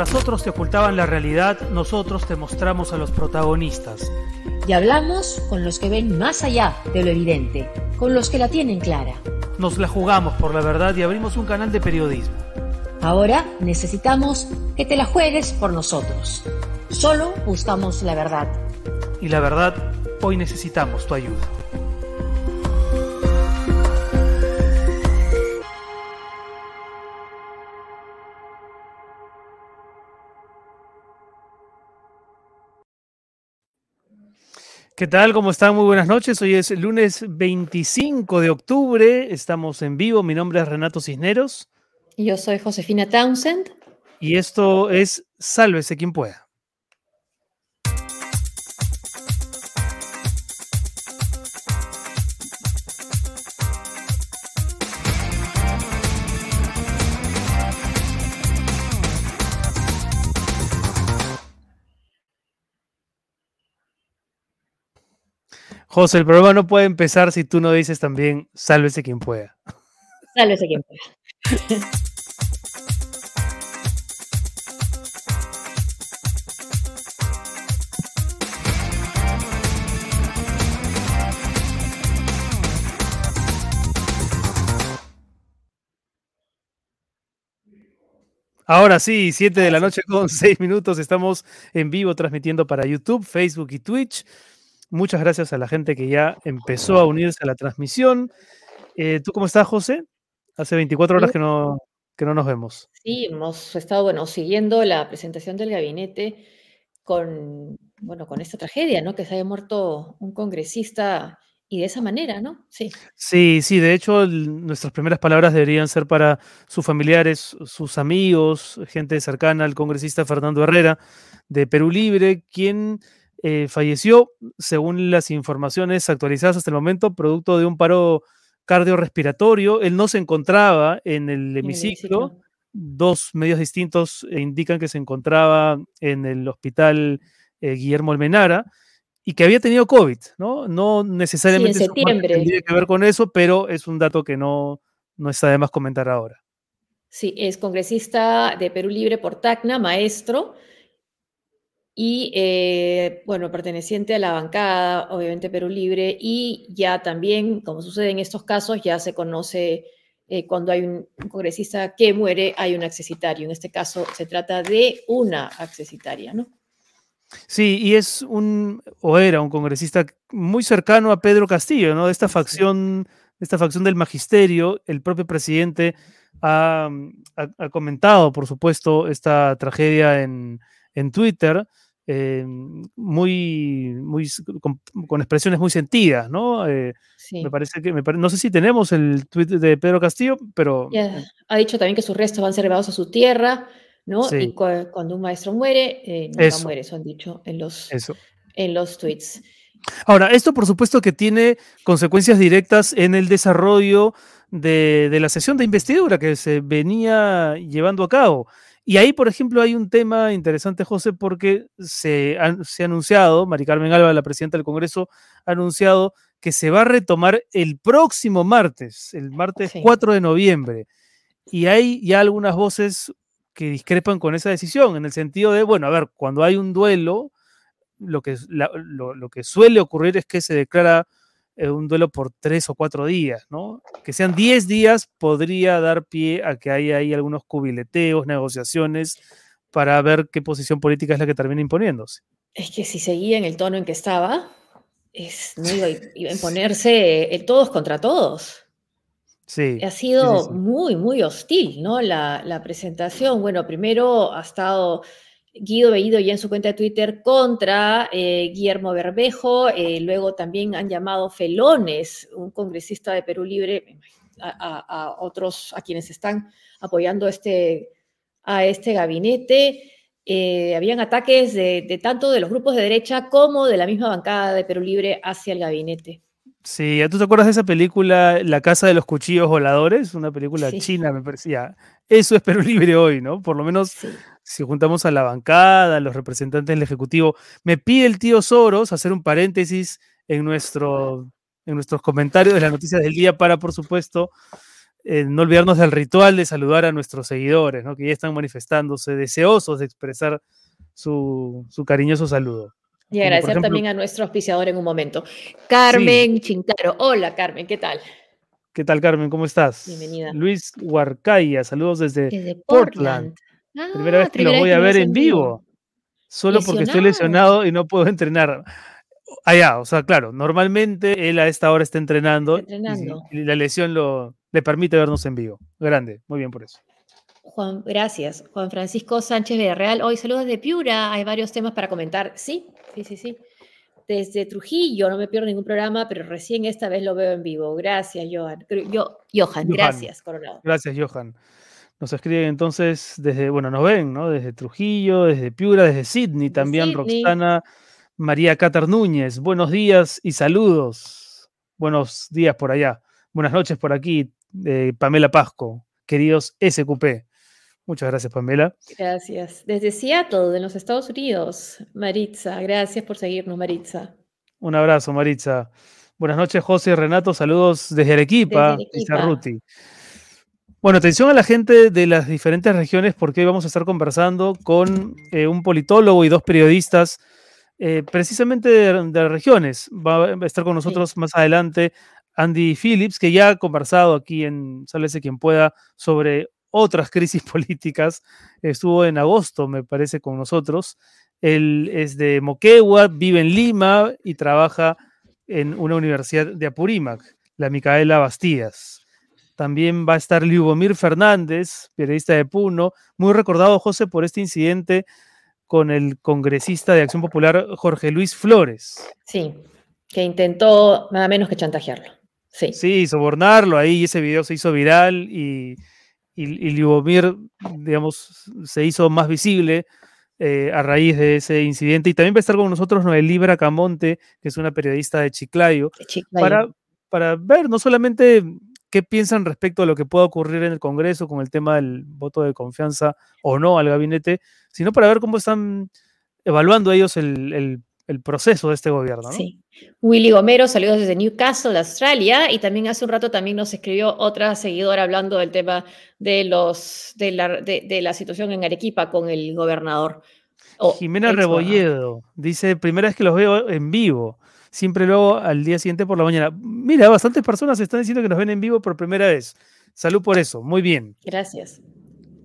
Mientras otros te ocultaban la realidad, nosotros te mostramos a los protagonistas. Y hablamos con los que ven más allá de lo evidente, con los que la tienen clara. Nos la jugamos por la verdad y abrimos un canal de periodismo. Ahora necesitamos que te la juegues por nosotros. Solo buscamos la verdad. Y la verdad, hoy necesitamos tu ayuda. ¿Qué tal? ¿Cómo están? Muy buenas noches. Hoy es lunes 25 de octubre. Estamos en vivo. Mi nombre es Renato Cisneros. Y yo soy Josefina Townsend. Y esto es Sálvese quien pueda. José, el programa no puede empezar si tú no dices también sálvese quien pueda. Sálvese quien pueda. Ahora sí, 7 de la noche con 6 minutos. Estamos en vivo transmitiendo para YouTube, Facebook y Twitch. Muchas gracias a la gente que ya empezó a unirse a la transmisión. Eh, ¿Tú cómo estás, José? Hace 24 horas que no, que no nos vemos. Sí, hemos estado, bueno, siguiendo la presentación del gabinete con, bueno, con esta tragedia, ¿no? Que se haya muerto un congresista y de esa manera, ¿no? Sí. Sí, sí, de hecho, nuestras primeras palabras deberían ser para sus familiares, sus amigos, gente cercana al congresista Fernando Herrera de Perú Libre, quien eh, falleció, según las informaciones actualizadas hasta el momento, producto de un paro cardiorrespiratorio. Él no se encontraba en el hemiciclo. Dos medios distintos indican que se encontraba en el hospital eh, Guillermo Almenara y que había tenido COVID, ¿no? No necesariamente sí, tiene que ver con eso, pero es un dato que no, no está de más comentar ahora. Sí, es congresista de Perú Libre por Tacna, maestro, y eh, bueno, perteneciente a la bancada, obviamente Perú Libre, y ya también, como sucede en estos casos, ya se conoce eh, cuando hay un, congresista que muere, hay un accesitario. En este caso se trata de una accesitaria, ¿no? Sí, y es un, o era un congresista muy cercano a Pedro Castillo, ¿no? De esta facción, esta facción del magisterio, el propio presidente ha, ha comentado, por supuesto, esta tragedia en, en Twitter, eh, muy, muy con, expresiones muy sentidas, ¿no? Eh, me parece que, no sé si tenemos el tweet de Pedro Castillo, pero... ha dicho también que sus restos van a ser llevados a su tierra, ¿no? Y cuando un maestro muere, eh, nunca muere, eso han dicho en los, en los tweets. Ahora, esto por supuesto que tiene consecuencias directas en el desarrollo de, de la sesión de investidura que se venía llevando a cabo. Y ahí, por ejemplo, hay un tema interesante, José, porque se ha, anunciado, Mari Carmen Alba, la presidenta del Congreso, ha anunciado que se va a retomar el próximo martes, el martes 4 de noviembre. Y hay ya algunas voces que discrepan con esa decisión, en el sentido de, bueno, a ver, cuando hay un duelo, lo que, lo que suele ocurrir es que se declara un duelo por tres o cuatro días, ¿no? Que sean diez días podría dar pie a que haya ahí algunos cubileteos, negociaciones para ver qué posición política es la que termina imponiéndose. Es que si seguía en el tono en que estaba, es, no iba, a imponerse el todos contra todos. Sí. Ha sido muy, muy hostil, ¿no? La, la, presentación. Bueno, primero ha estado Guido Bellido ya en su cuenta de Twitter contra eh, Guillermo Berbejo, eh, luego también han llamado felones, un congresista de Perú Libre, a, otros, a quienes están apoyando este, a este gabinete. Eh, habían ataques de, tanto de los grupos de derecha como de la misma bancada de Perú Libre hacia el gabinete. Sí, ¿tú te acuerdas de esa película La Casa de los Cuchillos Voladores? Una película china, me parecía. Eso es Perú Libre hoy, ¿no? Por lo menos si juntamos a la bancada, a los representantes del Ejecutivo. Me pide el tío Soros hacer un paréntesis en, nuestro, en nuestros comentarios de las noticias del día para, por supuesto, eh, no olvidarnos del ritual de saludar a nuestros seguidores, ¿no? que ya están manifestándose deseosos de expresar su, cariñoso saludo. Y agradecer también a nuestro auspiciador en un momento. Carmen Chintaro. Hola, Carmen, ¿qué tal? ¿Qué tal, Carmen? ¿Cómo estás? Bienvenida. Luis Huarcaya, saludos desde, Portland. primera vez que lo voy a ver en vivo. Solo porque estoy lesionado y no puedo entrenar. Allá, o sea, claro, normalmente él a esta hora está entrenando, Y, la lesión lo, le permite vernos en vivo. Grande, muy bien por eso. Juan, gracias. Juan Francisco Sánchez Villarreal, hoy saludos de Piura, hay varios temas para comentar. Sí, sí, sí, sí. Desde Trujillo, no me pierdo ningún programa, pero recién esta vez lo veo en vivo. Gracias, Johan. Yo, Johan, gracias, Coronado. Gracias, Johan. Nos escriben entonces desde, bueno, nos ven, ¿no? Desde Trujillo, desde Piura, desde Sydney también, Roxana María Cátar Núñez. Buenos días y saludos. Buenos días por allá. Buenas noches por aquí, eh, Pamela Pasco. Queridos SQP. Muchas gracias, Pamela. Gracias. Desde Seattle, de los Estados Unidos, Maritza. Gracias por seguirnos, Maritza. Un abrazo, Maritza. Buenas noches, José Renato. Saludos desde Arequipa, desde Ruti. Bueno, atención a la gente de las diferentes regiones porque hoy vamos a estar conversando con eh, un politólogo y dos periodistas eh, precisamente de, regiones. Va a estar con nosotros más adelante Andy Phillips, que ya ha conversado aquí en Sálvese quien pueda sobre otras crisis políticas. Estuvo en agosto, me parece, con nosotros. Él es de Moquegua, vive en Lima y trabaja en una universidad de Apurímac, la Micaela Bastías. También va a estar Liubomir Fernández, periodista de Puno, muy recordado, José, por este incidente con el congresista de Acción Popular Jorge Luis Flores. Sí, que intentó nada menos que chantajearlo. Sí. Sí, sobornarlo ahí, ese video se hizo viral y y, Liubomir, digamos, se hizo más visible eh, a raíz de ese incidente. Y también va a estar con nosotros Noelí Camonte, que es una periodista de Chiclayo, Para, para ver no solamente qué piensan respecto a lo que pueda ocurrir en el Congreso con el tema del voto de confianza o no al gabinete, sino para ver cómo están evaluando ellos el el proceso de este gobierno. Sí. Willy Gomero, saludos desde Newcastle, Australia, y también hace un rato también nos escribió otra seguidora hablando del tema de, los, de, la, de, la situación en Arequipa con el gobernador. Jimena Rebolledo dice, primera vez que los veo en vivo, siempre luego al día siguiente por la mañana. Mira, bastantes personas están diciendo que nos ven en vivo por primera vez. Salud por eso, muy bien. Gracias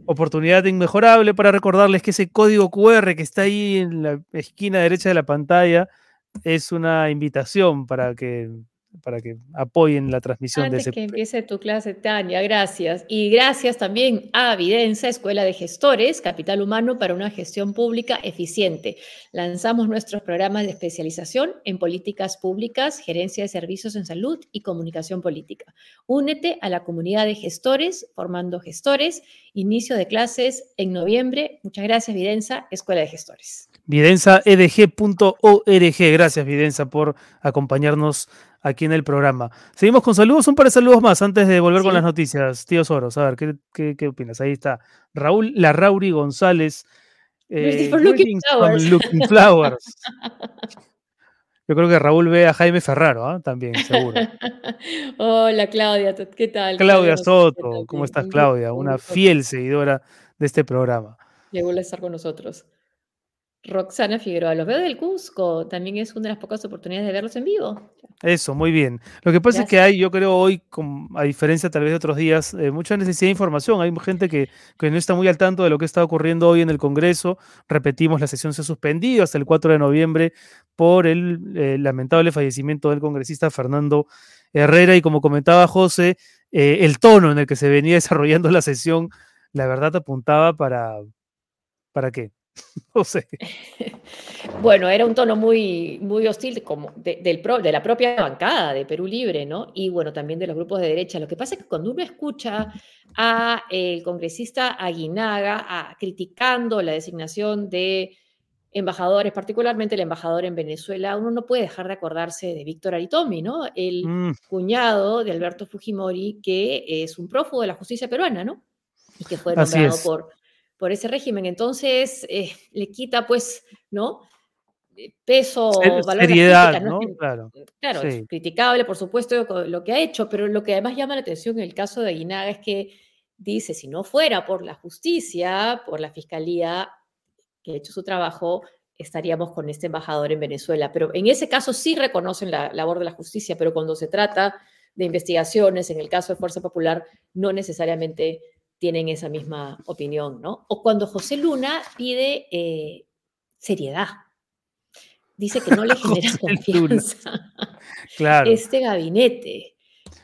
oportunidad inmejorable para recordarles que ese código QR que está ahí en la esquina derecha de la pantalla es una invitación para que para que apoyen la transmisión de ese. que empiece tu clase, Tania, gracias. Y gracias también a Videnza, Escuela de Gestores, Capital Humano para una gestión pública eficiente. Lanzamos nuestros programas de especialización en políticas públicas, gerencia de servicios en salud y comunicación política. Únete a la comunidad de gestores, formando gestores. Inicio de clases en noviembre. Muchas gracias, Videnza, Escuela de Gestores. Videnciaedg.org. Gracias, Videnza, por acompañarnos aquí en el programa. Seguimos con saludos, un par de saludos más antes de volver con las noticias. Tío Soros, a ver, ¿qué, opinas? Ahí está. Raúl Larrauri González. Eh, looking Flowers. Yo creo que Raúl ve a Jaime Ferraro, ¿ah? también, seguro. Hola Claudia, ¿qué tal? Claudia Soto, ¿cómo estás Claudia? Una fiel seguidora de este programa. Le gusta estar con nosotros. Roxana Figueroa, los veo del Cusco, también es una de las pocas oportunidades de verlos en vivo. Eso, muy bien. Lo que pasa es que hay, yo creo hoy, a diferencia tal vez de otros días, eh, mucha necesidad de información. Hay gente que, no está muy al tanto de lo que está ocurriendo hoy en el Congreso. Repetimos, la sesión se ha suspendido hasta el 4 de noviembre por el eh, lamentable fallecimiento del congresista Fernando Herrera. Y como comentaba José, eh, el tono en el que se venía desarrollando la sesión, la verdad apuntaba para... ¿Para qué? no sé. Bueno, era un tono muy, muy hostil como de, del de la propia bancada de Perú Libre, ¿no? Y bueno, también de los grupos de derecha. Lo que pasa es que cuando uno escucha a el congresista Aguinaga a, criticando la designación de embajadores, particularmente el embajador en Venezuela, uno no puede dejar de acordarse de Víctor Aritomi, ¿no? El mm. cuñado de Alberto Fujimori, que es un prófugo de la justicia peruana, ¿no? Y que fue nombrado por por ese régimen. Entonces, eh, le quita, pues, ¿no? peso o valor seriedad, ¿no? Claro, claro es criticable, por supuesto, lo que ha hecho, pero lo que además llama la atención en el caso de Aguinaga es que dice, si no fuera por la justicia, por la fiscalía que ha hecho su trabajo, estaríamos con este embajador en Venezuela. Pero en ese caso sí reconocen la labor de la justicia, pero cuando se trata de investigaciones, en el caso de Fuerza Popular, no necesariamente tienen esa misma opinión, ¿no? O cuando José Luna pide eh, seriedad. Dice que no le genera confianza claro. este gabinete,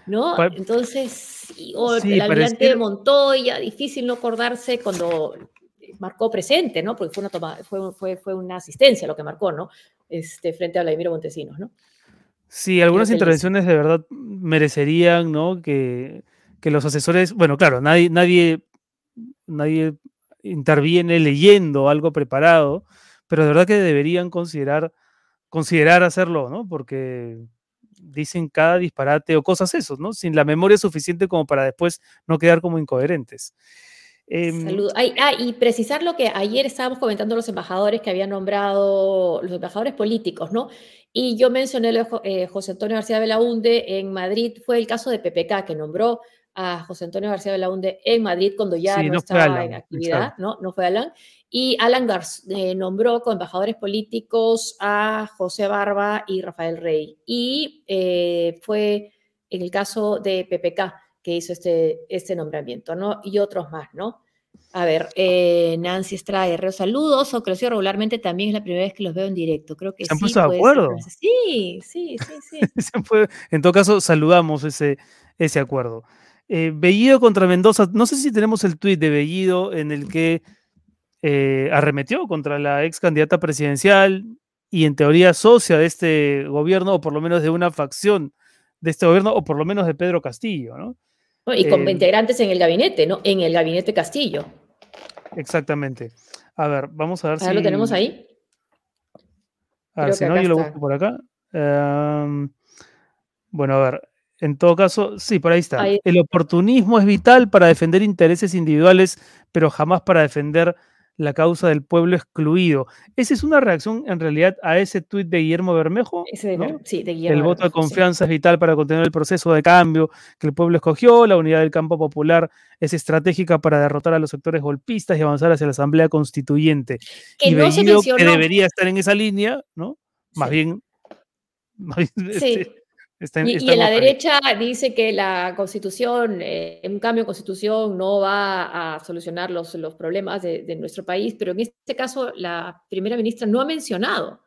¿no? Entonces, o el almirante Montoya, difícil no acordarse cuando marcó presente, ¿no? Porque fue una, toma, fue, fue, fue una asistencia lo que marcó, ¿no? Este, frente a Vladimiro Montesinos, ¿no? Sí, algunas intervenciones de verdad merecerían, ¿no? Que, los asesores, bueno, claro, nadie, nadie, nadie interviene leyendo algo preparado, pero de verdad que deberían considerar, considerar hacerlo, ¿no? Porque dicen cada disparate o cosas esos, ¿no? Sin la memoria suficiente como para después no quedar como incoherentes. Em, ah, y precisar lo que ayer estábamos comentando los embajadores que habían nombrado, los embajadores políticos, ¿no? Y yo mencioné a eh, José Antonio García Belaunde en Madrid, fue el caso de PPK, que nombró a José Antonio García Belaunde en Madrid cuando ya no, estaba en actividad, ¿no? No fue Alan. Y Alan García eh, nombró como embajadores políticos a José Barba y Rafael Rey. Y eh, fue en el caso de PPK que hizo este, este nombramiento, ¿no? Y otros más, ¿no? A ver, eh, Nancy Estrada saludos, o sigo regularmente también es la primera vez que los veo en directo. Creo que ¿Se han puesto de acuerdo? Sí, sí, sí, sí. en todo caso, saludamos ese, ese acuerdo. Eh, Bellido contra Mendoza, no sé si tenemos el tuit de Bellido en el que eh, arremetió contra la ex candidata presidencial y en teoría socia de este gobierno, o por lo menos de una facción de este gobierno, o por lo menos de Pedro Castillo, ¿no? Y con eh, integrantes en el gabinete, ¿no? En el gabinete Castillo. Exactamente. A ver, vamos a ver si. lo tenemos ahí? A ver, si no, yo lo busco por acá. Em, bueno, a ver. En todo caso, sí, por ahí está. El oportunismo es vital para defender intereses individuales, pero jamás para defender la causa del pueblo excluido. Esa es una reacción en realidad a ese tuit de Guillermo Bermejo. Sí, de Guillermo El voto de confianza es vital para contener el proceso de cambio que el pueblo escogió. La unidad del campo popular es estratégica para derrotar a los sectores golpistas y avanzar hacia la Asamblea Constituyente. Que y no que debería estar en esa línea, ¿no? Más bien. Este, y, en la derecha dice que la constitución, eh, un cambio de constitución no va a solucionar los, los problemas de, nuestro país, pero en este caso la primera ministra no ha mencionado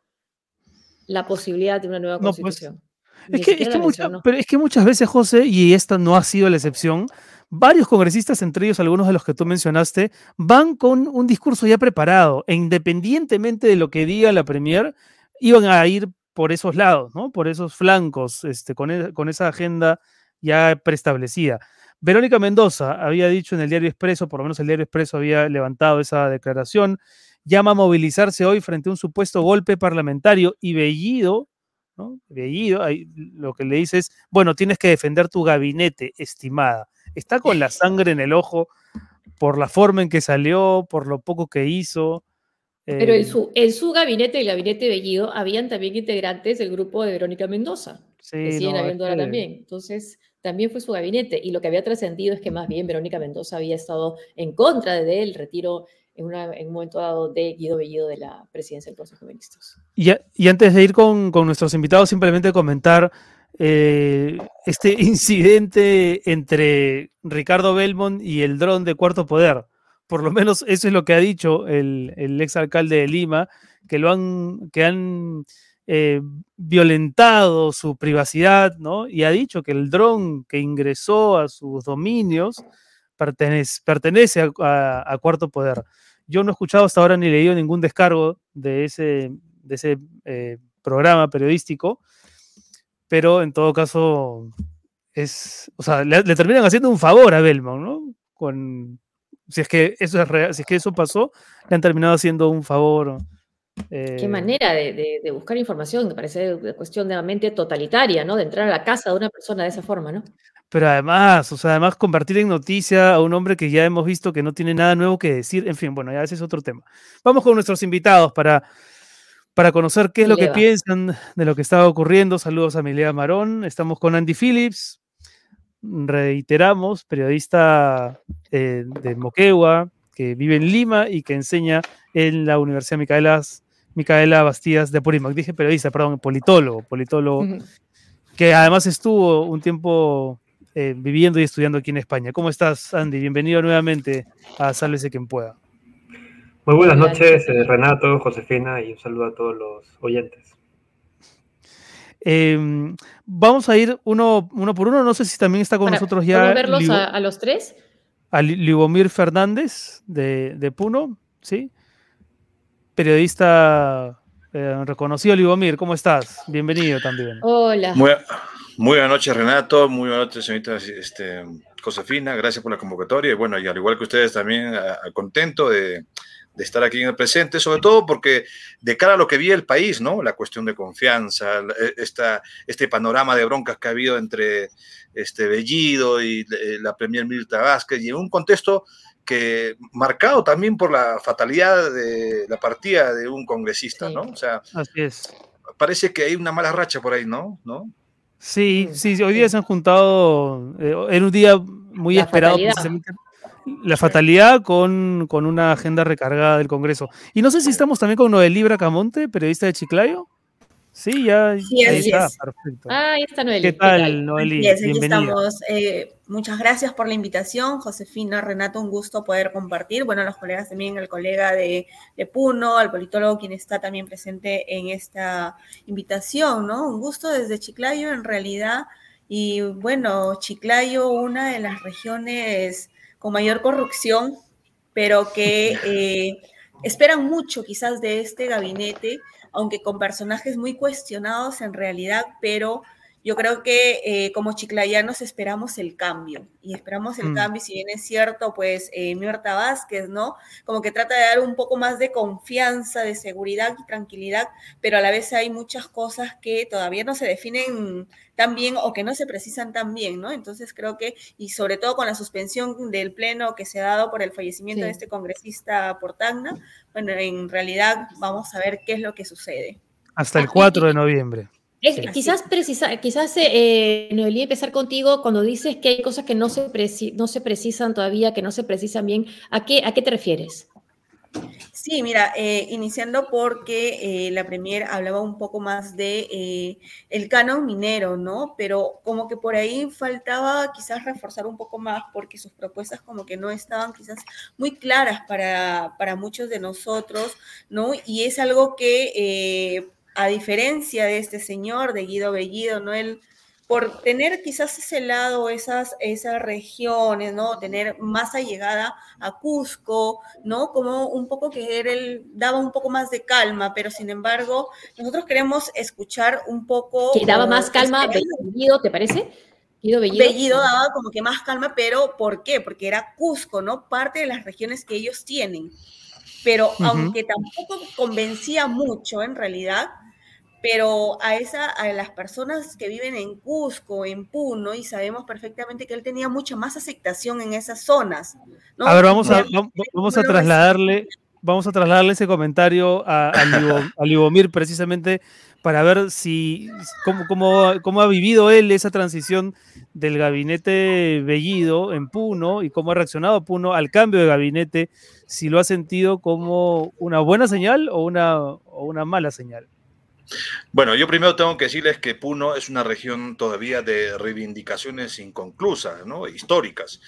la posibilidad de una nueva pues, constitución. es, que, pero es que muchas veces, José, y esta no ha sido la excepción, varios congresistas, entre ellos algunos de los que tú mencionaste, van con un discurso ya preparado e independientemente de lo que diga la Premier, iban a ir por esos lados, ¿no? Por esos flancos, este, con, e, con esa agenda ya preestablecida. Verónica Mendoza había dicho en el diario Expreso, por lo menos el diario Expreso había levantado esa declaración, llama a movilizarse hoy frente a un supuesto golpe parlamentario y Bellido, ¿no? Ahí, lo que le dice es, bueno, tienes que defender tu gabinete, estimada. Está con la sangre en el ojo por la forma en que salió, por lo poco que hizo, pero en eh, su, en su gabinete, el gabinete Bellido, habían también integrantes del grupo de Verónica Mendoza, sí, que siguen habiendo ahora también. Entonces, también fue su gabinete. Y lo que había trascendido es que más bien Verónica Mendoza había estado en contra de él, retiro en, un momento dado de Guido Bellido de la presidencia del Consejo de Ministros. Y, y antes de ir con, con, nuestros invitados, simplemente comentar eh, este incidente entre Ricardo Belmont y el dron de Cuarto Poder por lo menos eso es lo que ha dicho el, el ex alcalde de Lima, que lo han, que han eh, violentado su privacidad, ¿no? Y ha dicho que el dron que ingresó a sus dominios pertenece, pertenece a, Cuarto Poder. Yo no he escuchado hasta ahora ni leído ningún descargo de ese, de ese eh, programa periodístico, pero en todo caso es, o sea, le, le terminan haciendo un favor a Belmont, ¿no? Con, si es que eso es real, si es que eso pasó, le han terminado haciendo un favor. Qué eh, manera de, buscar información, me parece una cuestión de mente totalitaria, ¿no? De entrar a la casa de una persona de esa forma, ¿no? Pero además, o sea, además convertir en noticia a un hombre que ya hemos visto que no tiene nada nuevo que decir, en fin, bueno, ya ese es otro tema. Vamos con nuestros invitados para, para conocer qué es lo que piensan de lo que estaba ocurriendo. Saludos a Milea Marón. Estamos con Andy Phillips, reiteramos, periodista eh, de Moquegua, que vive en Lima y que enseña en la Universidad Micaelas, Micaela Bastidas de Apurímac. Dije periodista, perdón, politólogo, politólogo, que además estuvo un tiempo eh, viviendo y estudiando aquí en España. ¿Cómo estás, Andy? Bienvenido nuevamente a Sálvese quien pueda. Muy buenas noches, eh, Renato, Josefina, y un saludo a todos los oyentes. Em, vamos a ir uno, uno por uno. No sé si también está con nosotros ya. ¿Podemos verlos a, los tres? A Libomir Fernández de, Puno, ¿sí? Periodista eh, reconocido, Libomir. ¿Cómo estás? Bienvenido también. Hola. Muy, buenas noches, Renato. Muy buenas noches, señorita este, Josefina. Gracias por la convocatoria. Y bueno, y al igual que ustedes, también contento de de estar aquí en el presente, sobre todo porque de cara a lo que vi el país, ¿no? La cuestión de confianza, e, esta, este panorama de broncas que ha habido entre este Bellido y eh, la Premier Mirta Vázquez, y en un contexto que marcado también por la fatalidad de la partida de un congresista, ¿no? O sea, así es. Parece que hay una mala racha por ahí, ¿no? ¿No? Sí, sí, hoy día se han juntado, eh, en un día muy esperado precisamente la fatalidad con, una agenda recargada del Congreso. Y no sé si estamos también con Noelí Bracamonte, periodista de Chiclayo. Sí, ya ahí está, perfecto. Ah, ahí está Noelí. ¿Qué tal, Noelí? aquí estamos. Eh, muchas gracias por la invitación, Josefina, Renato, un gusto poder compartir. Bueno, los colegas también, el colega de, de, Puno, al politólogo quien está también presente en esta invitación, ¿no? Un gusto desde Chiclayo, en realidad. Y bueno, Chiclayo, una de las regiones con mayor corrupción, pero que eh, esperan mucho quizás de este gabinete, aunque con personajes muy cuestionados en realidad, pero yo creo que eh, como chiclayanos esperamos el cambio y esperamos el mm. cambio, si bien es cierto, pues eh, Mirta Vázquez, ¿no? Como que trata de dar un poco más de confianza, de seguridad y tranquilidad, pero a la vez hay muchas cosas que todavía no se definen tan bien o que no se precisan tan bien, ¿no? Entonces creo que, y sobre todo con la suspensión del pleno que se ha dado por el fallecimiento de este congresista Portagna, bueno, en realidad vamos a ver qué es lo que sucede. Hasta el 4 de noviembre quizás precisa, quizás eh, Noelí, empezar contigo cuando dices que hay cosas que no se, no se precisan todavía, que no se precisan bien. ¿A qué, a qué te refieres? Sí, mira, eh, iniciando porque eh, la Premier hablaba un poco más de eh, el canon minero, ¿no? Pero como que por ahí faltaba quizás reforzar un poco más porque sus propuestas como que no estaban quizás muy claras para, para muchos de nosotros, ¿no? Y es algo que a diferencia de este señor, de Guido Bellido, ¿no? Él, por tener quizás ese lado, esas, esas regiones, ¿no? Tener más allegada a Cusco, ¿no? Como un poco que él daba un poco más de calma, pero sin embargo, nosotros queremos escuchar un poco... Que daba más calma Bellido, ¿te parece? Guido Bellido. Bellido daba como que más calma, pero ¿por qué? Porque era Cusco, ¿no? Parte de las regiones que ellos tienen. Pero aunque tampoco convencía mucho en realidad, pero a, esa, a las personas que viven en Cusco, en Puno, y sabemos perfectamente que él tenía mucha más aceptación en esas zonas. A ver, vamos a, vamos a trasladarle, vamos a trasladarle ese comentario a, a, Libomir precisamente para ver si cómo, cómo, cómo, ha vivido él esa transición del gabinete Bellido en Puno y cómo ha reaccionado Puno al cambio de gabinete, si lo ha sentido como una buena señal o una, o una mala señal. Bueno, yo primero tengo que decirles que Puno es una región todavía de reivindicaciones inconclusas, ¿no? históricas.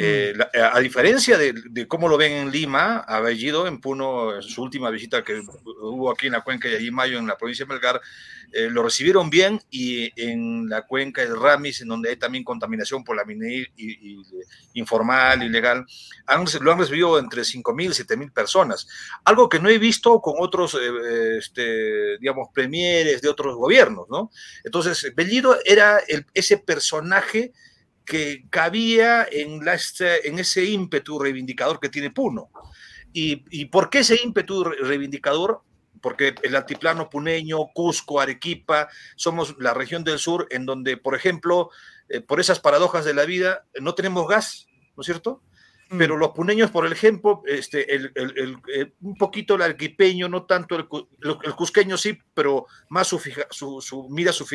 Eh, eh, a diferencia de, cómo lo ven en Lima, ha Bellido en Puno, en su última visita que hubo aquí en la cuenca de Mayo, en la provincia de Melgar, eh, lo recibieron bien y en la cuenca de Ramis, en donde hay también contaminación por la minería y, informal, ilegal, han, lo han recibido entre 5.000 y 7.000 personas. Algo que no he visto con otros, este, digamos, premieres de otros gobiernos, ¿no? Entonces, Bellido era ese personaje que cabía este, en ese ímpetu reivindicador que tiene Puno. ¿Y, por qué ese ímpetu reivindicador? Porque el altiplano puneño, Cusco, Arequipa, somos la región del sur en donde, por ejemplo, eh, por esas paradojas de la vida, no tenemos gas, ¿no es cierto? Pero los puneños, por ejemplo, este, el, el, el, un poquito el arquipeño, no tanto el, el cusqueño sí, pero más su, fija, su, su, mira su,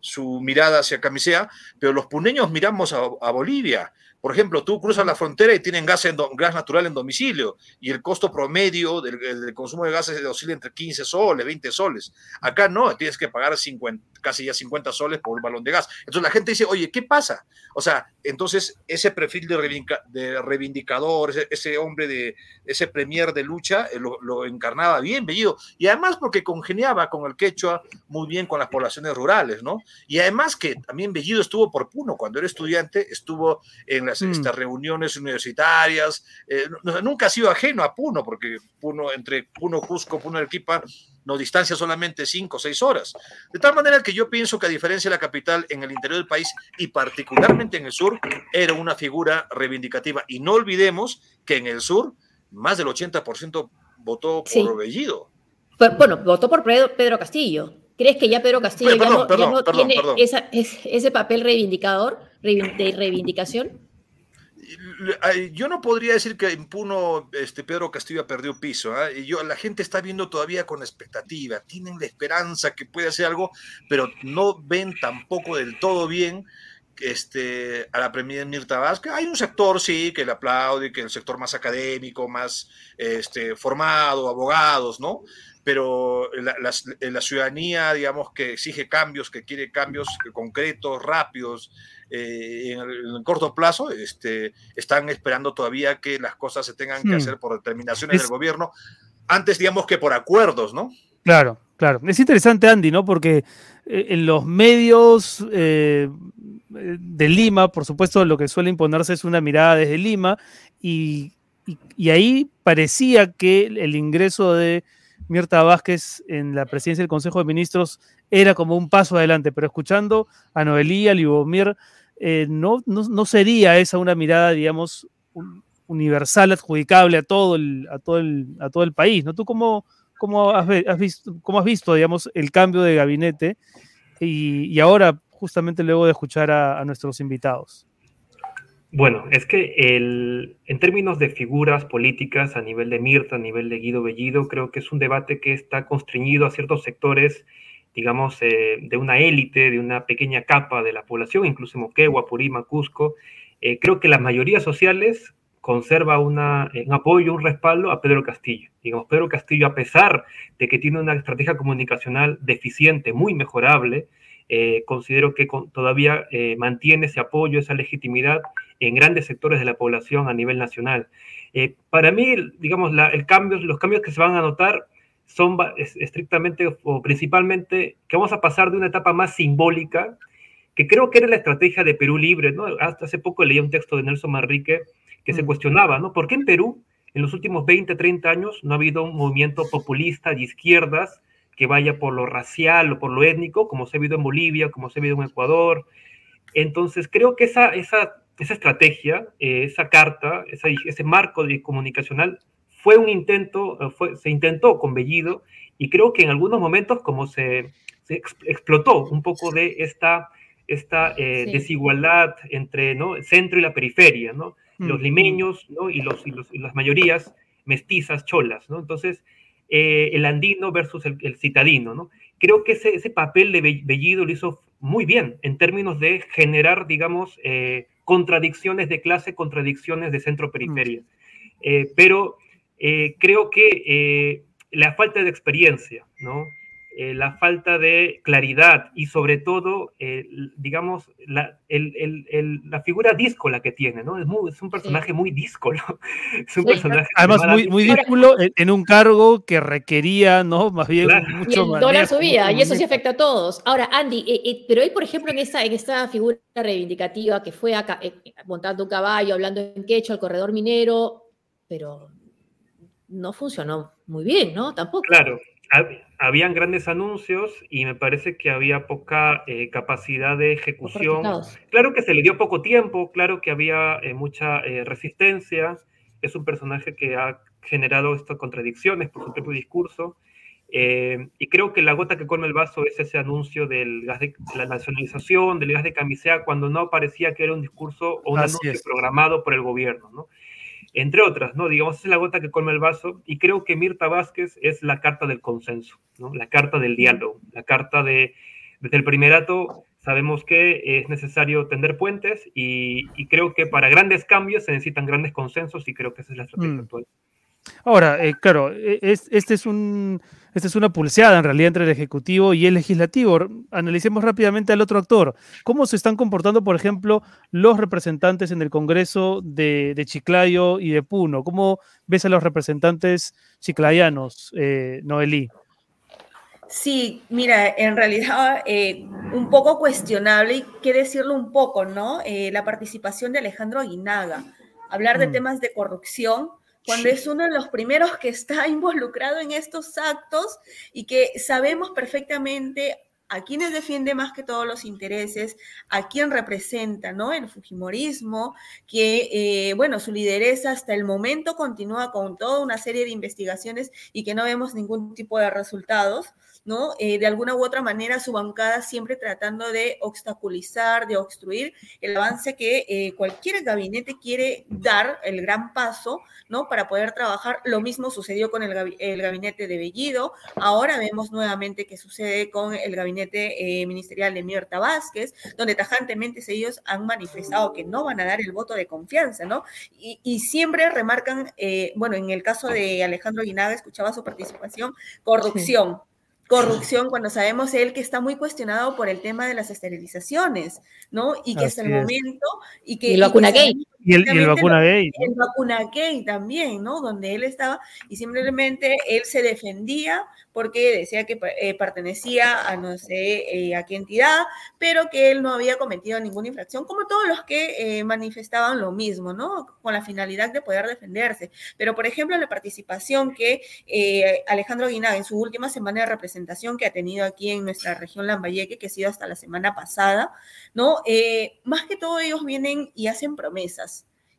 su, mirada hacia Camisea, pero los puneños miramos a, a Bolivia. Por ejemplo, tú cruzas la frontera y tienen gas, en do, gas natural en domicilio y el costo promedio del, del consumo de gases oscila entre 15 soles, 20 soles. Acá no, tienes que pagar 50, casi ya 50 soles por un balón de gas. Entonces la gente dice, oye, ¿qué pasa? O sea, entonces ese perfil de, reivindica, de reivindicador, ese, ese, hombre de ese premier de lucha, eh, lo, lo, encarnaba bien, Bellido. Y además porque congeniaba con el quechua muy bien con las poblaciones rurales, ¿no? Y además que también Bellido estuvo por Puno, cuando era estudiante, estuvo en las, mm. estas reuniones universitarias, eh, nunca ha sido ajeno a Puno, porque Puno, entre Puno, Cusco, Puno, Arequipa, nos distancia solamente cinco o seis horas. De tal manera que yo pienso que a diferencia de la capital, en el interior del país y particularmente en el sur, era una figura reivindicativa. Y no olvidemos que en el sur, más del 80% votó por sí. Bellido. Pero, bueno, votó por Pedro Castillo. ¿Crees que ya Pedro Castillo perdón, ya no, perdón, ya no perdón, tiene esa, ese papel reivindicador, de reivindicación? Yo no podría decir que en Puno este, Pedro Castillo perdió piso. ¿eh? Yo, la gente está viendo todavía con expectativa, tienen la esperanza que puede hacer algo, pero no ven tampoco del todo bien este, a la premier Mirta Vázquez. Hay un sector, sí, que le aplaude, que el sector más académico, más este, formado, abogados, ¿no? Pero la, ciudadanía, digamos, que exige cambios, que quiere cambios concretos, rápidos, eh, en, el, en, el, corto plazo, este, están esperando todavía que las cosas se tengan que hmm. hacer por determinaciones es... del gobierno, antes, digamos, que por acuerdos, ¿no? Claro, claro. Es interesante, Andy, ¿no? Porque eh, en los medios eh, de Lima, por supuesto, lo que suele imponerse es una mirada desde Lima y, y, y ahí parecía que el ingreso de Mirta Vázquez en la presidencia del Consejo de Ministros era como un paso adelante, pero escuchando a Noelía, Libomir, eh, no, no, no, sería esa una mirada, digamos, un, universal, adjudicable a todo el, a todo el, a todo el país, ¿no? ¿Tú cómo, cómo, has, visto, cómo has visto, digamos, el cambio de gabinete y, ahora, justamente luego de escuchar a, a nuestros invitados? Bueno, es que el, en términos de figuras políticas a nivel de Mirta, a nivel de Guido Bellido, creo que es un debate que está constreñido a ciertos sectores, digamos, eh, de una élite, de una pequeña capa de la población, incluso Moquegua, Purima, Cusco. Eh, creo que las mayorías sociales conserva una, un apoyo, un respaldo a Pedro Castillo. Digamos, Pedro Castillo, a pesar de que tiene una estrategia comunicacional deficiente, muy mejorable, eh, considero que todavía eh, mantiene ese apoyo, esa legitimidad en grandes sectores de la población a nivel nacional. Eh, para mí, digamos, el los cambios que se van a notar son estrictamente o principalmente que vamos a pasar de una etapa más simbólica, que creo que era la estrategia de Perú Libre, ¿no? Hasta hace poco leí un texto de Nelson Manrique que mm. se cuestionaba, ¿no? ¿Por qué en Perú, en los últimos 20, 30 años, no ha habido un movimiento populista de izquierdas que vaya por lo racial o por lo étnico, como se ha visto en Bolivia, como se ha visto en Ecuador. Entonces, creo que esa, esa, esa estrategia, eh, esa carta, esa, ese marco de comunicacional fue un intento, eh, fue, se intentó con Bellido y creo que en algunos momentos como se, se ex, explotó un poco de esta, esta eh, sí. desigualdad entre ¿no? el centro y la periferia, ¿no? Mm. los limeños ¿no? y, los, y, los, y las mayorías mestizas, cholas. ¿no? Entonces, eh, el andino versus el, el, citadino, ¿no? Creo que ese, ese, papel de Bellido lo hizo muy bien en términos de generar, digamos, eh, contradicciones de clase, contradicciones de centro-periferia. Mm. Pero eh, creo que eh, la falta de experiencia, ¿no? Eh, la falta de claridad y sobre todo, eh, digamos, la, el, el, el, la, figura díscola que tiene, ¿no? Es, muy, es un personaje sí. muy díscolo. Es un sí, personaje Además, muy, muy díscolo en un cargo que requería, ¿no? Más bien claro. mucho más. dólar subía y eso sí afecta a todos. Ahora, Andy, eh, eh, pero hoy, por ejemplo, en esta, en esta figura reivindicativa que fue acá, eh, montando un caballo, hablando en quechua, el corredor minero, pero no funcionó muy bien, ¿no? Tampoco. Claro, habían grandes anuncios y me parece que había poca eh, capacidad de ejecución. Claro que se le dio poco tiempo, claro que había eh, mucha eh, resistencia. Es un personaje que ha generado estas contradicciones por su propio discurso. Eh, y creo que la gota que colma el vaso es ese anuncio del gas de la nacionalización, del gas de camisea, cuando no parecía que era un discurso o un Así anuncio es. programado por el gobierno. ¿no? Entre otras, ¿no? Digamos, es la gota que colma el vaso y creo que Mirta Vázquez es la carta del consenso, ¿no? La carta del diálogo, la carta de, desde el primerato sabemos que es necesario tender puentes y, creo que para grandes cambios se necesitan grandes consensos y creo que esa es la estrategia mm. actual. Ahora, eh, claro, e, este es un, esta es una pulseada en realidad entre el Ejecutivo y el Legislativo. Analicemos rápidamente al otro actor. ¿Cómo se están comportando, por ejemplo, los representantes en el Congreso de, Chiclayo y de Puno? ¿Cómo ves a los representantes chiclayanos, eh, Noelí? Sí, mira, en realidad eh, un poco cuestionable y qué decirlo un poco, ¿no? Eh, la participación de Alejandro Aguinaga, hablar de mm. temas de corrupción cuando es uno de los primeros que está involucrado en estos actos y que sabemos perfectamente a quienes defiende más que todos los intereses, a quién representa, ¿no? El Fujimorismo, que, eh, bueno, su lideresa hasta el momento continúa con toda una serie de investigaciones y que no vemos ningún tipo de resultados. ¿No? Eh, de alguna u otra manera su bancada siempre tratando de obstaculizar, de obstruir el avance que eh, cualquier gabinete quiere dar, el gran paso, ¿no? Para poder trabajar. Lo mismo sucedió con el, gabinete de Bellido, ahora vemos nuevamente que sucede con el gabinete eh, ministerial de Mirta Vázquez, donde tajantemente ellos han manifestado que no van a dar el voto de confianza, ¿no? Y, siempre remarcan, bueno, en el caso de Alejandro Guinaga, escuchaba su participación, corrupción corrupción cuando sabemos él que está muy cuestionado por el tema de las esterilizaciones, ¿no? Y que hasta el momento... Y, que, el vacuna gay. Y el, vacuna gay. El vacuna gay también, ¿no? Donde él estaba y simplemente él se defendía porque decía que eh, pertenecía a no sé eh, a qué entidad, pero que él no había cometido ninguna infracción, como todos los que eh, manifestaban lo mismo, ¿no? Con la finalidad de poder defenderse. Pero, por ejemplo, la participación que Alejandro Guinaga en su última semana de representación que ha tenido aquí en nuestra región Lambayeque, que ha sido hasta la semana pasada, ¿no? más que todo ellos vienen y hacen promesas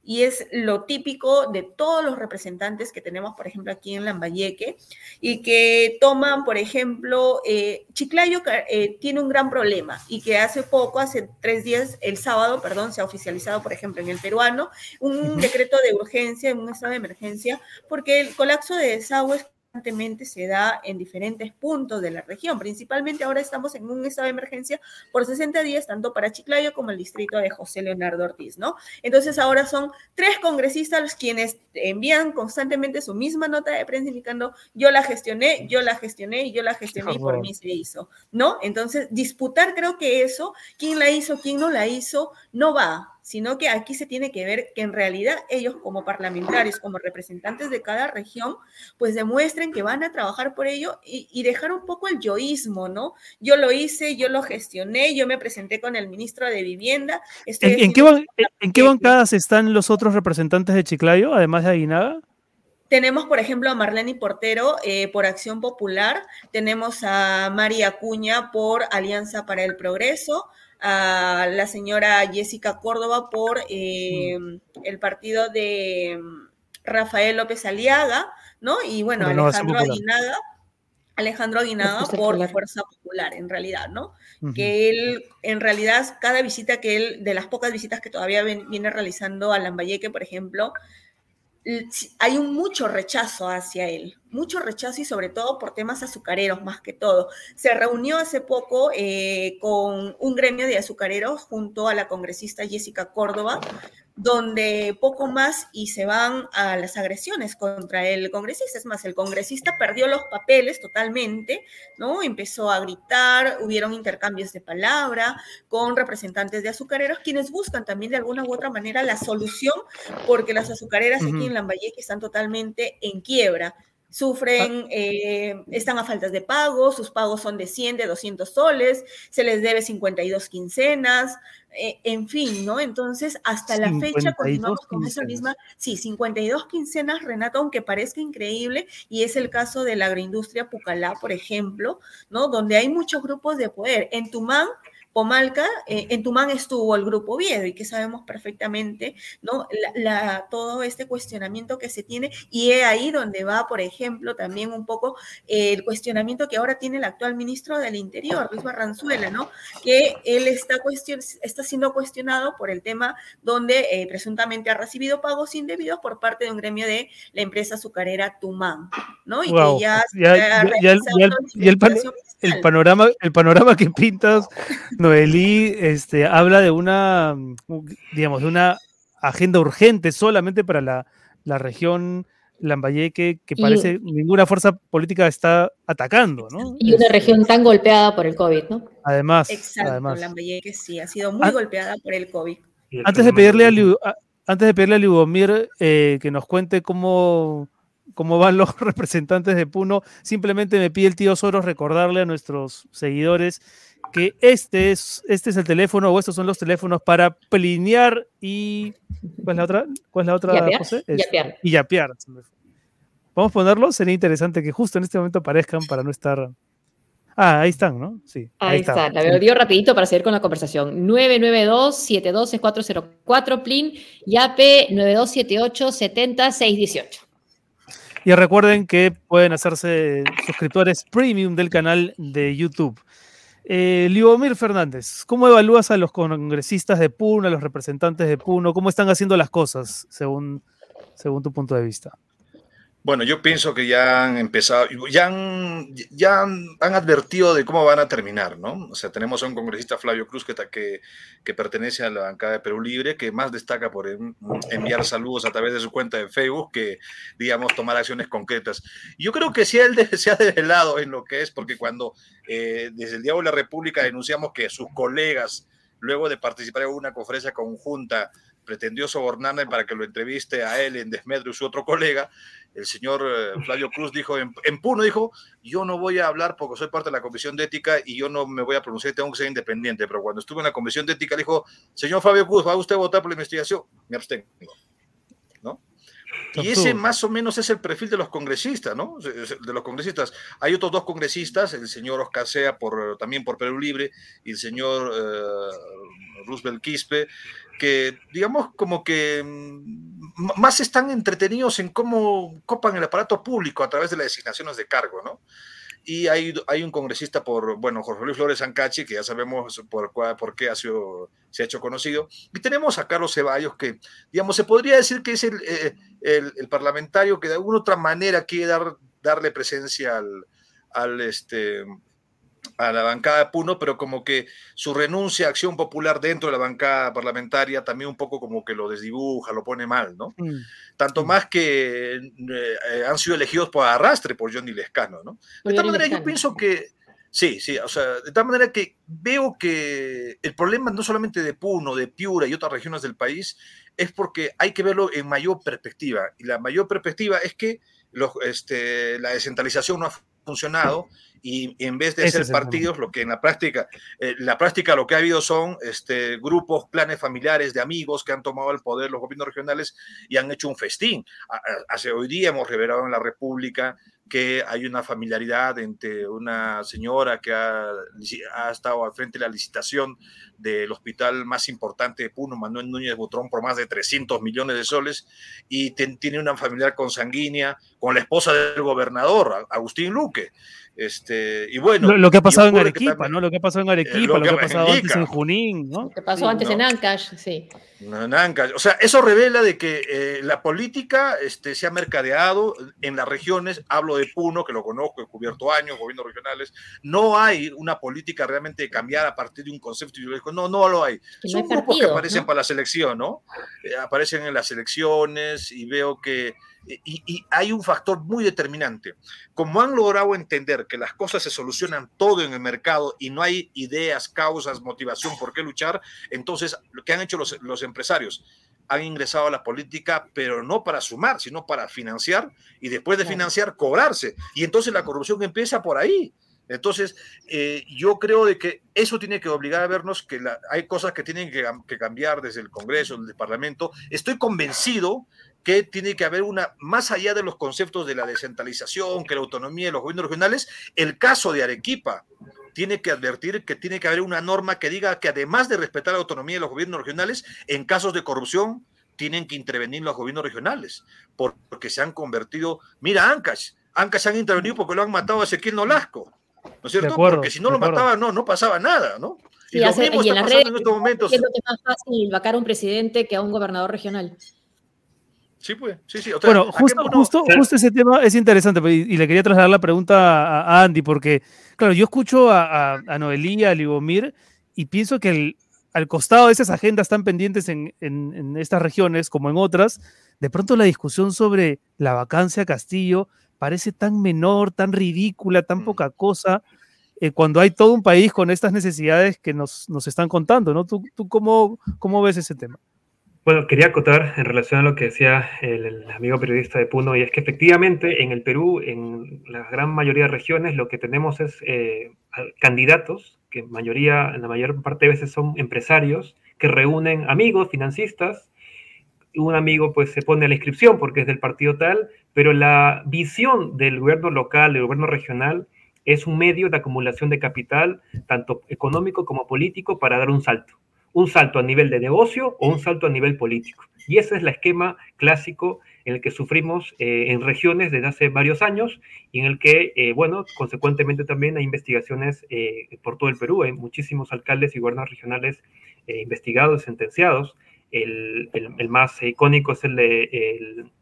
y es lo típico de todos los representantes que tenemos, por ejemplo, aquí en Lambayeque, y que toman, por ejemplo, eh, Chiclayo eh, tiene un gran problema y que hace poco, hace tres días, el sábado, perdón, se ha oficializado, por ejemplo, en el peruano, un decreto de urgencia, en un estado de emergencia, porque el colapso de desagües se da en diferentes puntos de la región. Principalmente ahora estamos en un estado de emergencia por 60 días, tanto para Chiclayo como el distrito de José Leonardo Ortiz, ¿no? Entonces ahora son tres congresistas los quienes envían constantemente su misma nota de prensa indicando yo la gestioné, yo la gestioné y yo la gestioné y por mí se hizo, ¿no? Entonces disputar creo que eso, quién la hizo, quién no la hizo, no va sino que aquí se tiene que ver que en realidad ellos como parlamentarios, como representantes de cada región, pues demuestren que van a trabajar por ello y, dejar un poco el yoísmo, ¿no? Yo lo hice, yo lo gestioné, yo me presenté con el ministro de Vivienda. ¿En, qué, bancadas están los otros representantes de Chiclayo, además de Aguinaga? Tenemos, por ejemplo, a Marlene Portero eh, por Acción Popular, tenemos a María Acuña por Alianza para el Progreso, a la señora Jessica Córdoba por eh, el partido de mm, Rafael López Aliaga, ¿no? Y bueno, Alejandro Aguinaga, Alejandro Aguinaga por la Fuerza Popular, en realidad, ¿no? Que él, en realidad, cada visita que él, de las pocas visitas que todavía viene realizando a Lambayeque, por ejemplo, hay un mucho rechazo hacia él, mucho rechazo y sobre todo por temas azucareros más que todo. Se reunió hace poco eh, con un gremio de azucareros junto a la congresista Jessica Córdoba donde poco más y se van a las agresiones contra el congresista. Es más, el congresista perdió los papeles totalmente, ¿no? Empezó a gritar, hubieron intercambios de palabra con representantes de azucareros, quienes buscan también de alguna u otra manera la solución, porque las azucareras aquí en Lambayeque están totalmente en quiebra sufren, eh, están a faltas de pago, sus pagos son de 100, de 200 soles, se les debe 52 quincenas, eh, en fin, ¿no? Entonces, hasta la fecha continuamos con esa misma, sí, 52 quincenas, Renato, aunque parezca increíble, y es el caso de la agroindustria Pucalá, por ejemplo, ¿no? Donde hay muchos grupos de poder. En Tumán, Pomalca, eh, en Tumán estuvo el grupo Viedo y que sabemos perfectamente, ¿no? La, todo este cuestionamiento que se tiene y es ahí donde va, por ejemplo, también un poco el cuestionamiento que ahora tiene el actual ministro del Interior, Luis Barranzuela, ¿no? Que él está, cuestion, está siendo cuestionado por el tema donde eh, presuntamente ha recibido pagos indebidos por parte de un gremio de la empresa azucarera Tumán, ¿no? Y que ya, ya, ya, el, el, panorama, el panorama que pintas, Noelí, este, habla de una, digamos, de una agenda urgente solamente para la, la región Lambayeque que parece ninguna fuerza política está atacando, ¿no? Y una región tan golpeada por el COVID, ¿no? Además, Exacto, además. Lambayeque sí, ha sido muy golpeada por el COVID. Antes de pedirle a, antes de pedirle a Lubomir eh, que nos cuente cómo, cómo van los representantes de Puno, simplemente me pide el tío Soros recordarle a nuestros seguidores que este es, este es el teléfono o estos son los teléfonos para plinear y. ¿Cuál es la otra? ¿Cuál es la otra, yapear, José? yapear. Y yapear. Vamos a ponerlo, sería interesante que justo en este momento aparezcan para no estar. Ah, ahí están, ¿no? Sí. Ahí, ahí está. La veo dio rapidito para seguir con la conversación. 992-712-404, PLIN, YAPE 9278-70618. Y recuerden que pueden hacerse suscriptores premium del canal de YouTube. Eh, Liobomir Fernández, ¿cómo evalúas a los congresistas de Puno, a los representantes de Puno? ¿Cómo están haciendo las cosas según, según tu punto de vista? Bueno, yo pienso que ya han empezado, ya han, ya han, advertido de cómo van a terminar, ¿no? O sea, tenemos a un congresista, Flavio Cruz, que, que, que pertenece a la bancada de Perú Libre, que más destaca por enviar saludos a través de su cuenta de Facebook que, digamos, tomar acciones concretas. Yo creo que si él se ha desvelado en lo que es, porque cuando eh, desde el Día de la República denunciamos que sus colegas, luego de participar en una conferencia conjunta, pretendió sobornarme para que lo entreviste a él en desmedro y su otro colega, el señor eh, Flavio Cruz dijo en, Puno, dijo, yo no voy a hablar porque soy parte de la Comisión de Ética y yo no me voy a pronunciar, tengo que ser independiente, pero cuando estuve en la Comisión de Ética dijo, señor Flavio Cruz, ¿va usted a votar por la investigación? Me abstengo, ¿no? Y ese más o menos es el perfil de los congresistas, ¿no? De los congresistas. Hay otros dos congresistas, el señor Oscar Sea por, también por Perú Libre y el señor uh, Roosevelt Quispe, que digamos como que mm, más están entretenidos en cómo copan el aparato público a través de las designaciones de cargo, ¿no? Y hay, hay un congresista por, bueno, Jorge Luis Flores Ancachi, que ya sabemos por, por qué ha sido, se ha hecho conocido. Y tenemos a Carlos Ceballos, que, digamos, se podría decir que es el, eh, el, el parlamentario que de alguna otra manera quiere dar, darle presencia al, al, este, a la bancada de Puno, pero como que su renuncia a Acción Popular dentro de la bancada parlamentaria también un poco como que lo desdibuja, lo pone mal, ¿no? Mm. Tanto mm. más que eh, han sido elegidos por arrastre por Johnny Lescano, ¿no? De tal manera yo pienso que, sí, sí, o sea, de tal manera que veo que el problema no solamente de Puno, de Piura y otras regiones del país, es porque hay que verlo en mayor perspectiva. Y la mayor perspectiva es que los, este, la descentralización no ha funcionado y, en vez de ser partidos, lo que en la práctica, eh, la práctica lo que ha habido son este, grupos, planes familiares de amigos que han tomado el poder los gobiernos regionales y han hecho un festín. Hace hoy día hemos revelado en la República que hay una familiaridad entre una señora que ha, ha, estado al frente de la licitación del hospital más importante de Puno, Manuel Núñez Butrón, por más de 300 millones de soles, y tiene una familiar consanguínea con la esposa del gobernador, Agustín Luque. Este, y bueno, lo, que ha pasado en Arequipa, ¿no? Lo que ha pasado en Arequipa, lo, que, ha pasado antes en Junín, ¿no? Lo que pasó antes en Ancash, sí. En Ancash. O sea, eso revela de que eh, la política este, se ha mercadeado en las regiones, hablo de Puno, que lo conozco, he cubierto años, gobiernos regionales, no hay una política realmente de cambiar a partir de un concepto ideológico, no, no lo hay. Son grupos que aparecen para la selección, ¿no? Eh, aparecen en las elecciones y veo que y, hay un factor muy determinante. Como han logrado entender que las cosas se solucionan todo en el mercado y no hay ideas, causas, motivación por qué luchar, entonces lo que han hecho los, los empresarios han ingresado a la política, pero no para sumar, sino para financiar y después de financiar cobrarse. Y entonces la corrupción empieza por ahí. Entonces, eh, yo creo de que eso tiene que obligar a vernos que hay cosas que tienen que, que, cambiar desde el Congreso, desde el Parlamento. Estoy convencido que tiene que haber una, más allá de los conceptos de la descentralización, que la autonomía de los gobiernos regionales, el caso de Arequipa, tiene que advertir que tiene que haber una norma que diga que además de respetar la autonomía de los gobiernos regionales, en casos de corrupción tienen que intervenir los gobiernos regionales, porque se han convertido, mira, Ancash, Ancash han intervenido porque lo han matado a Ezequiel Nolasco, ¿no es cierto? porque si no lo mataban, no, no pasaba nada, ¿no? Y, lo mismo está pasando en estos momentos. Es más fácil vacar a un presidente que a un gobernador regional. Sí, pues, sí, sí. bueno, justo, justo, justo, ese tema es interesante pues, y, le quería trasladar la pregunta a, Andy, porque, claro, yo escucho a, a, a Noelí, a Libomir, y pienso que el, al costado de esas agendas tan pendientes en, en, estas regiones como en otras, de pronto la discusión sobre la vacancia Castillo parece tan menor, tan ridícula, tan mm. poca cosa, eh, cuando hay todo un país con estas necesidades que nos, nos están contando, ¿no? ¿Tú, tú cómo, cómo ves ese tema? Bueno, quería acotar en relación a lo que decía el, amigo periodista de Puno, y es que efectivamente en el Perú, en la gran mayoría de regiones, lo que tenemos es eh, candidatos que mayoría, en la mayor parte de veces son empresarios que reúnen amigos, financistas, un amigo pues se pone a la inscripción porque es del partido tal, pero la visión del gobierno local, del gobierno regional, es un medio de acumulación de capital, tanto económico como político, para dar un salto. Un salto a nivel de negocio o un salto a nivel político. Y ese es el esquema clásico en el que sufrimos eh, en regiones desde hace varios años y en el que, eh, bueno, consecuentemente también hay investigaciones eh, por todo el Perú. Hay muchísimos alcaldes y gobiernos regionales investigados y sentenciados. El, el, más icónico es el de,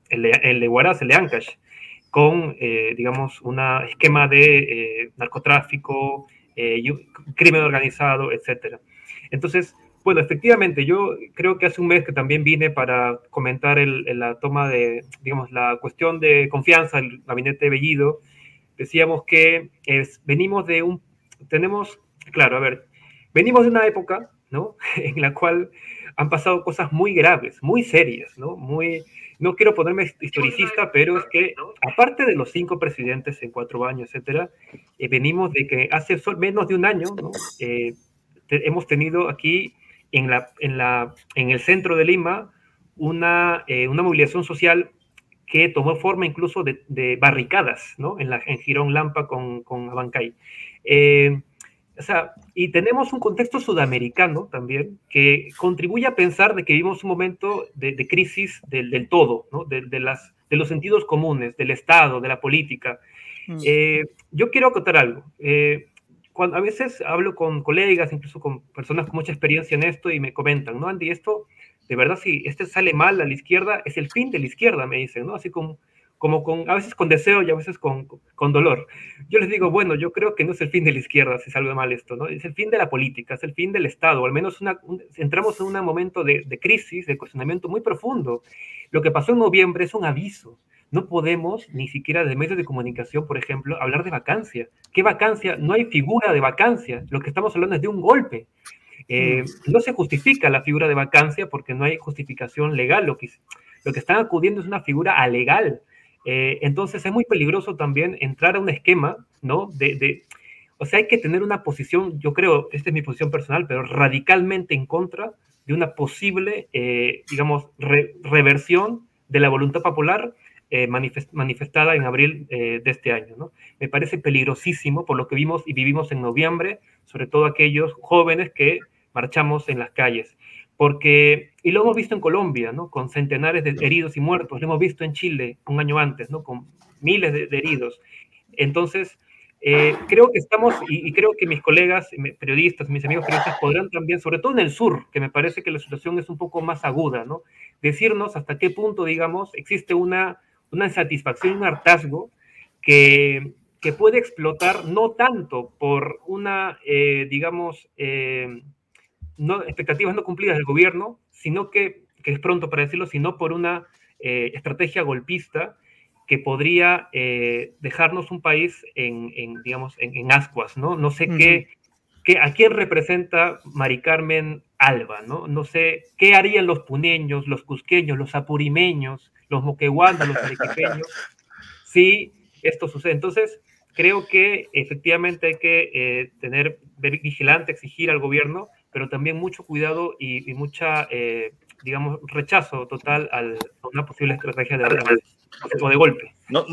el, el, de Huaraz, el de Ancash, con, digamos, un esquema de narcotráfico, crimen organizado, etc. Entonces, bueno, efectivamente, yo creo que hace un mes que también vine para comentar la toma de, digamos, la cuestión de confianza del gabinete Bellido. Decíamos que es, venimos de un, tenemos, claro, a ver, venimos de una época, ¿no? En la cual han pasado cosas muy graves, muy serias, ¿no? Muy, no quiero ponerme historicista, pero es que aparte de los cinco presidentes en cuatro años, etcétera, eh, venimos de que hace menos de un año, ¿no? Eh, hemos tenido aquí en, la, en, la, en el centro de Lima una, eh, una movilización social que tomó forma incluso de, de barricadas, ¿no? En, la, en Girón Lampa con, con Abancay. Eh, o sea, y tenemos un contexto sudamericano también que contribuye a pensar de que vivimos un momento de, de crisis del, del, todo, ¿no? De, de, las, de los sentidos comunes, del Estado, de la política. Mm. Eh, yo quiero acotar algo. Eh, cuando a veces hablo con colegas, incluso con personas con mucha experiencia en esto y me comentan, ¿no, Andy? Esto, de verdad, si este sale mal a la izquierda, es el fin de la izquierda, me dicen, ¿no? Así como, como con, a veces con deseo y a veces con, con dolor. Yo les digo, bueno, yo creo que no es el fin de la izquierda si sale mal esto, ¿no? Es el fin de la política, es el fin del Estado, al menos una, entramos en un momento de, de crisis, de cuestionamiento muy profundo. Lo que pasó en noviembre es un aviso, no podemos ni siquiera de medios de comunicación, por ejemplo, hablar de vacancia. ¿Qué vacancia? No hay figura de vacancia. Lo que estamos hablando es de un golpe. Eh, mm. no se justifica la figura de vacancia porque no hay justificación legal. Lo que, lo que están acudiendo es una figura alegal. Eh, entonces es muy peligroso también entrar a un esquema, ¿no? De, o sea, hay que tener una posición, yo creo, esta es mi posición personal, pero radicalmente en contra de una posible, eh, digamos, reversión de la voluntad popular eh, manifestada en abril eh, de este año. ¿no? Me parece peligrosísimo por lo que vimos y vivimos en noviembre, sobre todo aquellos jóvenes que marchamos en las calles. Porque, y lo hemos visto en Colombia, ¿no? con centenares de heridos y muertos, lo hemos visto en Chile un año antes, ¿no? con miles de, heridos. Entonces, eh, creo que estamos, y, y, creo que mis colegas periodistas, mis amigos periodistas podrán también, sobre todo en el sur, que me parece que la situación es un poco más aguda, ¿no? Decirnos hasta qué punto, digamos, existe una una insatisfacción, un hartazgo que, que puede explotar no tanto por una, eh, digamos, eh, no, expectativas no cumplidas del gobierno, sino que, que es pronto para decirlo, sino por una eh, estrategia golpista que podría dejarnos un país en, en digamos, en, en, ascuas, ¿no? No sé uh -huh. qué, qué, a quién representa Mari Carmen Alba, ¿no? No sé qué harían los puneños, los cusqueños, los apurimeños, los moqueguandas, los arequipeños, si esto sucede. Entonces, creo que efectivamente hay que eh, tener vigilante, exigir al gobierno, pero también mucho cuidado y, y mucha, eh, digamos, rechazo total al, a una posible estrategia de, o de golpe. No,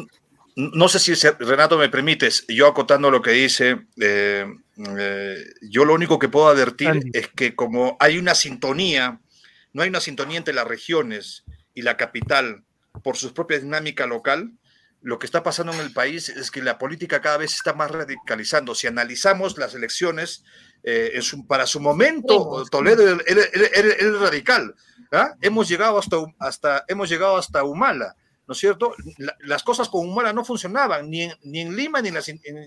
no sé si Renato me permites, yo acotando lo que dice, eh, eh, yo lo único que puedo advertir es que como hay una sintonía, no hay una sintonía entre las regiones y la capital por su propia dinámica local, lo que está pasando en el país es que la política cada vez está más radicalizando. Si analizamos las elecciones, eh, para su momento, Toledo era radical. ¿ah? Hemos, llegado hasta, hasta, hemos llegado hasta Humala. ¿no es cierto? las cosas con Humala no funcionaban, ni en, ni en Lima ni en,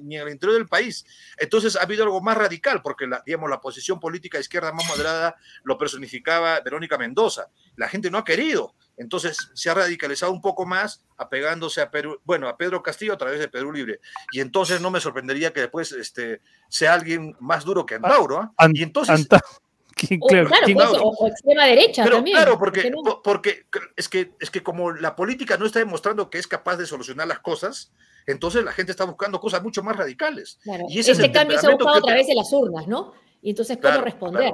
ni en, el interior del país. Entonces ha habido algo más radical, porque la, digamos, la posición política de izquierda más moderada lo personificaba Verónica Mendoza. La gente no ha querido. Entonces se ha radicalizado un poco más, apegándose a Perú, bueno, a Pedro Castillo a través de Perú Libre. Y entonces no me sorprendería que después este, sea alguien más duro que Antauro. ¿ah? y entonces... O, claro, pues, o, extrema derecha también. Claro, porque, porque es, que, es que como la política no está demostrando que es capaz de solucionar las cosas, entonces la gente está buscando cosas mucho más radicales. Y este cambio se ha buscado a través de las urnas, ¿no? Y entonces, ¿cómo responder?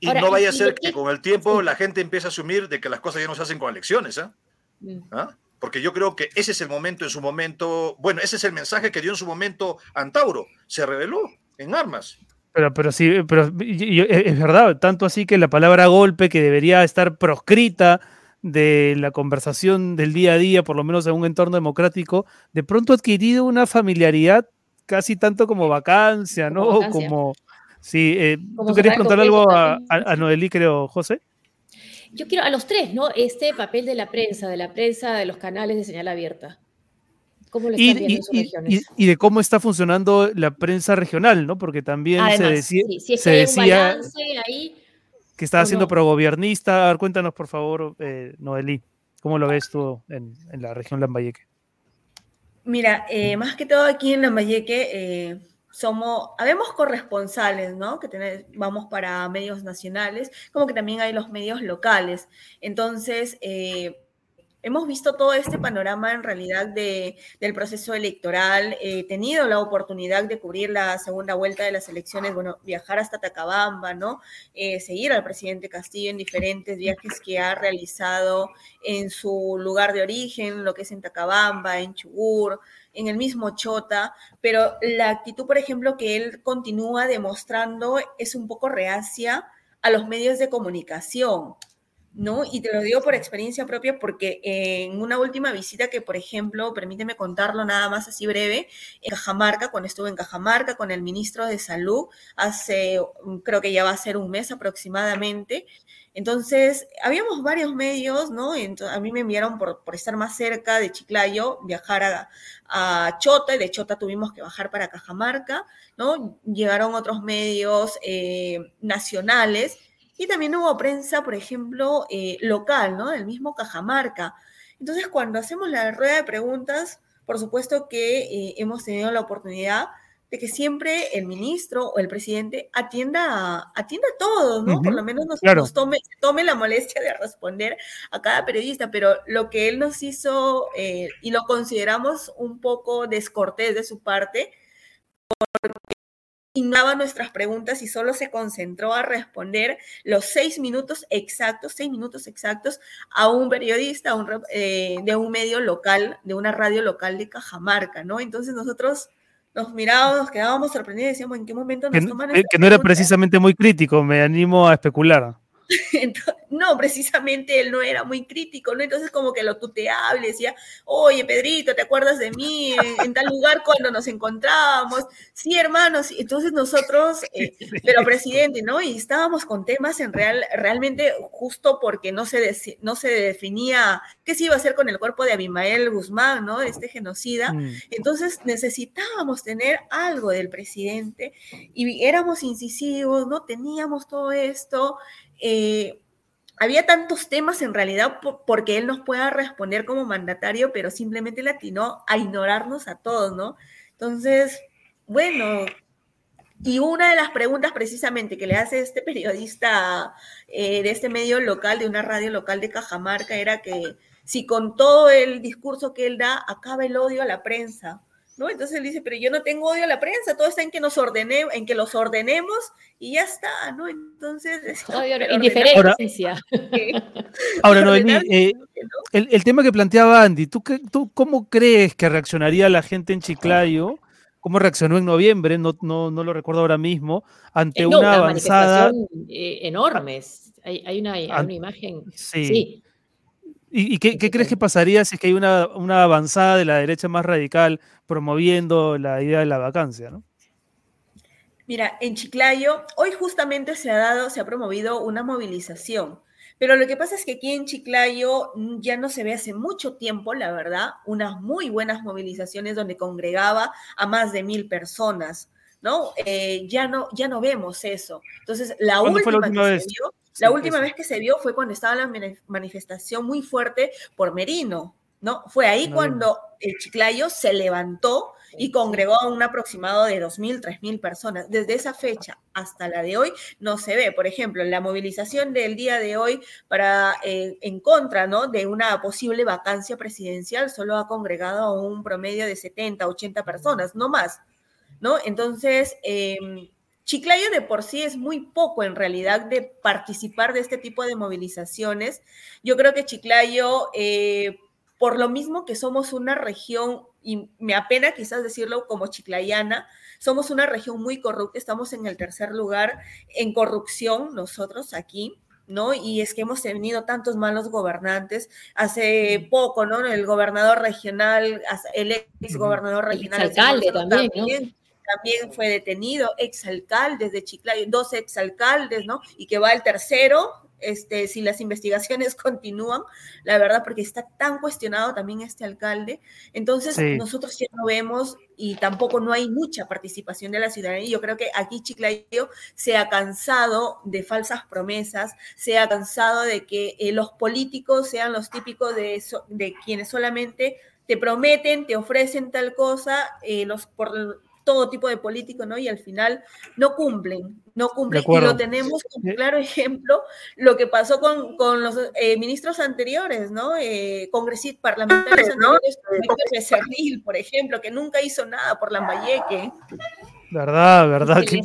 Y no vaya a ser que con el tiempo la gente empiece a asumir de que las cosas ya no se hacen con elecciones, ¿ah? Mm. ¿Ah? Porque yo creo que ese es el momento en su momento, bueno, ese es el mensaje que dio en su momento Antauro, se reveló en armas. Pero, pero sí, pero es verdad, tanto así que la palabra golpe, que debería estar proscrita de la conversación del día a día, por lo menos en un entorno democrático, de pronto ha adquirido una familiaridad casi tanto como vacancia, ¿no? Como, sí, eh, ¿tú querías preguntar algo a, a, Noelí, creo, José? Yo quiero a los tres, ¿no? Este papel de la prensa, de la prensa de los canales de señal abierta y, de cómo está funcionando la prensa regional, ¿no? Porque también se decía, se decía que estaba siendo progobiernista. A ver, cuéntanos, por favor, eh, Noelí, ¿cómo lo ves tú en, la región Lambayeque? Mira, eh, más que todo aquí en Lambayeque eh, somos, habemos corresponsales, ¿no? Que vamos para medios nacionales, como que también hay los medios locales. Entonces, eh, hemos visto todo este panorama en realidad de, del proceso electoral, he tenido la oportunidad de cubrir la segunda vuelta de las elecciones, bueno, viajar hasta Tacabamba, ¿no? Eh, seguir al presidente Castillo en diferentes viajes que ha realizado en su lugar de origen, lo que es en Tacabamba, en Chugur, en el mismo Chota, pero la actitud, por ejemplo, que él continúa demostrando es un poco reacia a los medios de comunicación. ¿No? Y te lo digo por experiencia propia porque en una última visita que, por ejemplo, permíteme contarlo nada más así breve, en Cajamarca, cuando estuve en Cajamarca con el ministro de Salud, hace, mm, creo que ya va a ser un mes aproximadamente, entonces, habíamos varios medios, ¿no? a mí me enviaron por, estar más cerca de Chiclayo, viajar a, Chota, y de Chota tuvimos que bajar para Cajamarca, ¿no? Llegaron otros medios eh, nacionales y también hubo prensa, por ejemplo, eh, local, ¿no? Del mismo Cajamarca. Entonces, cuando hacemos la rueda de preguntas, por supuesto que eh, hemos tenido la oportunidad de que siempre el ministro o el presidente atienda a, atienda a todos, ¿no? Por lo menos nos, tome, tome, la molestia de responder a cada periodista, pero lo que él nos hizo, eh, y lo consideramos un poco descortés de su parte, porque ignoraba nuestras preguntas y solo se concentró a responder los seis minutos exactos, seis minutos exactos a un periodista eh, de un medio local, de una radio local de Cajamarca, ¿no? Entonces nosotros nos mirábamos, nos quedábamos sorprendidos y decíamos, ¿en qué momento nos toman Que, que no era precisamente muy crítico, me animo a especular. no, precisamente él no era muy crítico, ¿no? Entonces como que lo tuteaba, le decía, oye, Pedrito, ¿te acuerdas de mí en, tal lugar cuando nos encontrábamos? Sí, hermanos, entonces nosotros, eh, pero presidente, ¿no? Y estábamos con temas en real, realmente justo porque no se, no se definía qué se iba a hacer con el cuerpo de Abimael Guzmán, ¿no? Este genocida. Mm. Entonces necesitábamos tener algo del presidente y éramos incisivos, ¿no? Teníamos todo esto. Eh, había tantos temas en realidad porque él nos pueda responder como mandatario, pero simplemente le atinó a ignorarnos a todos, ¿no? Entonces, bueno, y una de las preguntas precisamente que le hace este periodista eh, de este medio local, de una radio local de Cajamarca, era que si con todo el discurso que él da acaba el odio a la prensa. ¿No? Entonces él dice, pero yo no tengo odio a la prensa, todo está en que nos ordene, en que los ordenemos y ya está, ¿no? Entonces, indiferencia. Ahora, no, eh, el, tema que planteaba Andy, ¿tú, ¿tú cómo crees que reaccionaría la gente en Chiclayo? cómo reaccionó en noviembre, no, no, no lo recuerdo ahora mismo, ante una avanzada. enormes. Hay, una, imagen. Sí. ¿Y, qué, crees que pasaría si es que hay una, una, avanzada de la derecha más radical promoviendo la idea de la vacancia? ¿no? Mira, en Chiclayo, hoy justamente se ha dado, se ha promovido una movilización. Pero lo que pasa es que aquí en Chiclayo mm, ya no se ve hace mucho tiempo, la verdad, unas muy buenas movilizaciones donde congregaba a más de mil personas, ¿no? Eh, ya no, ya no vemos eso. Entonces, la última, vez? Se vio, la última vez que se vio fue cuando estaba la manifestación muy fuerte por Merino, ¿no? Fue ahí cuando el Chiclayo se levantó y congregó a un aproximado de 2.000, 3.000 personas. Desde esa fecha hasta la de hoy no se ve. Por ejemplo, la movilización del día de hoy para eh, en contra ¿no? de una posible vacancia presidencial solo ha congregado a un promedio de 70, 80 personas, no más. ¿no? Entonces, em, Chiclayo de por sí es muy poco en realidad de participar de este tipo de movilizaciones. Yo creo que Chiclayo, eh, por lo mismo que somos una región y me apena quizás decirlo como chiclayana, somos una región muy corrupta, estamos en el tercer lugar en corrupción nosotros aquí. ¿no? Y es que hemos tenido tantos malos gobernantes. Hace poco, ¿no? El gobernador regional, el ex gobernador regional. El alcalde también, también, también fue detenido, exalcaldes de Chiclayo, dos exalcaldes, ¿no? Y que va el tercero, este, si las investigaciones continúan, la verdad, porque está tan cuestionado también este alcalde. Entonces, nosotros ya no vemos y tampoco no hay mucha participación de la ciudadanía. Yo creo que aquí Chiclayo se ha cansado de falsas promesas, se ha cansado de que eh, los políticos sean los típicos de, de quienes solamente te prometen, te ofrecen tal cosa, eh, los, por, todo tipo de políticos, ¿no? Y al final no cumplen, no cumplen. Y lo tenemos como claro ejemplo lo que pasó con, con los eh, ministros anteriores, ¿no? Eh, congresistas parlamentarios anteriores, como por ejemplo, que nunca hizo nada por Lambayeque. Verdad, verdad, qué,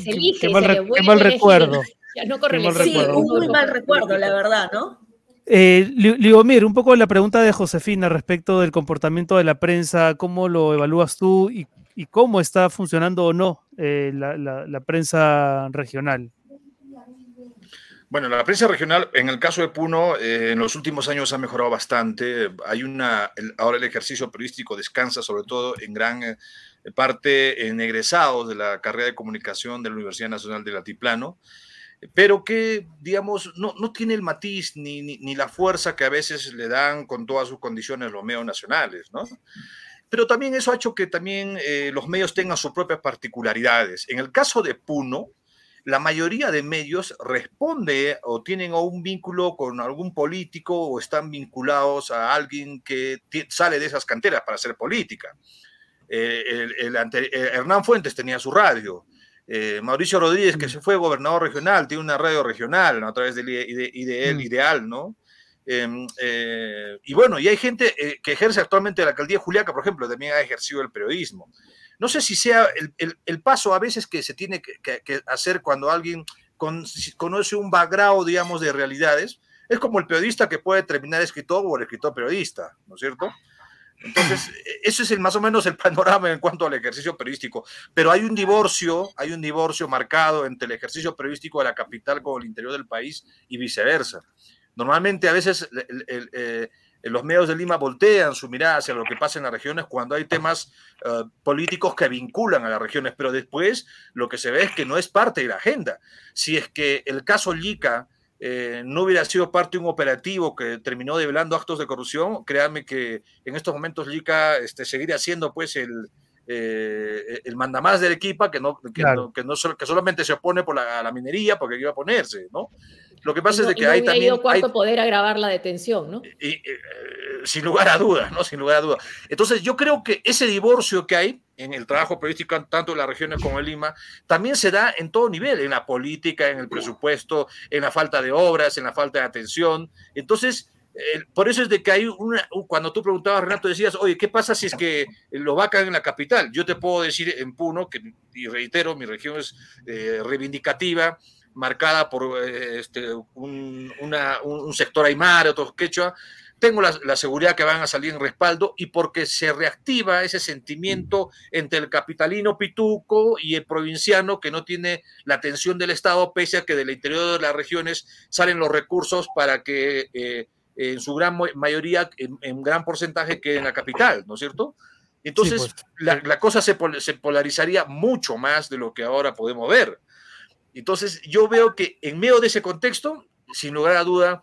mal, recuerdo. sí, un muy mal recuerdo, la verdad, ¿no? Eh, Ligomir, un poco la pregunta de Josefina respecto del comportamiento de la prensa, ¿cómo lo evalúas tú y y cómo está funcionando o no eh, la, prensa regional. Bueno, la prensa regional, en el caso de Puno, eh, en los últimos años ha mejorado bastante. Hay una, ahora el ejercicio periodístico descansa sobre todo en gran eh, parte en egresados de la carrera de comunicación de la Universidad Nacional del Altiplano, pero que, digamos, no, no tiene el matiz ni, ni, ni, la fuerza que a veces le dan con todas sus condiciones los medios nacionales, ¿no? Pero también eso ha hecho que también eh, los medios tengan sus propias particularidades. En el caso de Puno, la mayoría de medios responde o tienen un vínculo con algún político o están vinculados a alguien que sale de esas canteras para hacer política. Eh, el, eh, Hernán Fuentes tenía su radio. Mauricio Rodríguez, que mm. se fue gobernador regional, tiene una radio regional a través del IDEL, mm. Ideal, ¿no? Em, eh, y bueno, y hay gente eh, que ejerce actualmente la alcaldía Juliaca, por ejemplo, también ha ejercido el periodismo. No sé si sea el, paso a veces que se tiene que, hacer cuando alguien conoce un background, digamos, de realidades. Es como el periodista que puede terminar escritor o el escritor periodista, ¿no es cierto? Entonces, eso es el, más o menos el panorama en cuanto al ejercicio periodístico. Pero hay un divorcio, hay un divorcio marcado entre el ejercicio periodístico de la capital con el interior del país y viceversa. Normalmente a veces eh, los medios de Lima voltean su mirada hacia lo que pasa en las regiones cuando hay temas eh, políticos que vinculan a las regiones, pero después lo que se ve es que no es parte de la agenda. Si es que el caso Lica eh, no hubiera sido parte de un operativo que terminó develando actos de corrupción, créanme que en estos momentos Lica este, seguiría siendo pues el, el mandamás del equipo que no, que, no, que, no, que solamente se opone por la, la minería porque iba a ponerse, ¿no? Lo que pasa es que hay también... cuarto poder agravar la detención, ¿no? Y, eh, sin lugar a dudas, ¿no? Sin lugar a dudas. Entonces yo creo que ese divorcio que hay en el trabajo periodístico tanto en las regiones como en Lima, también se da en todo nivel, en la política, en el presupuesto, en la falta de obras, en la falta de atención. Entonces, por eso es de que hay una, cuando tú preguntabas, Renato, decías, oye, ¿qué pasa si es que lo vacan en la capital? Yo te puedo decir en Puno, que, y reitero, mi región es eh, reivindicativa, marcada por eh, este, un, sector aymara, otro quechua, tengo la, seguridad que van a salir en respaldo y porque se reactiva ese sentimiento entre el capitalino pituco y el provinciano que no tiene la atención del Estado, pese a que del interior de las regiones salen los recursos para que eh, en su gran mayoría, en, gran porcentaje, quede en la capital, ¿no es cierto? Entonces, pues, la, cosa se, se polarizaría mucho más de lo que ahora podemos ver. Entonces, yo veo que en medio de ese contexto, sin lugar a duda,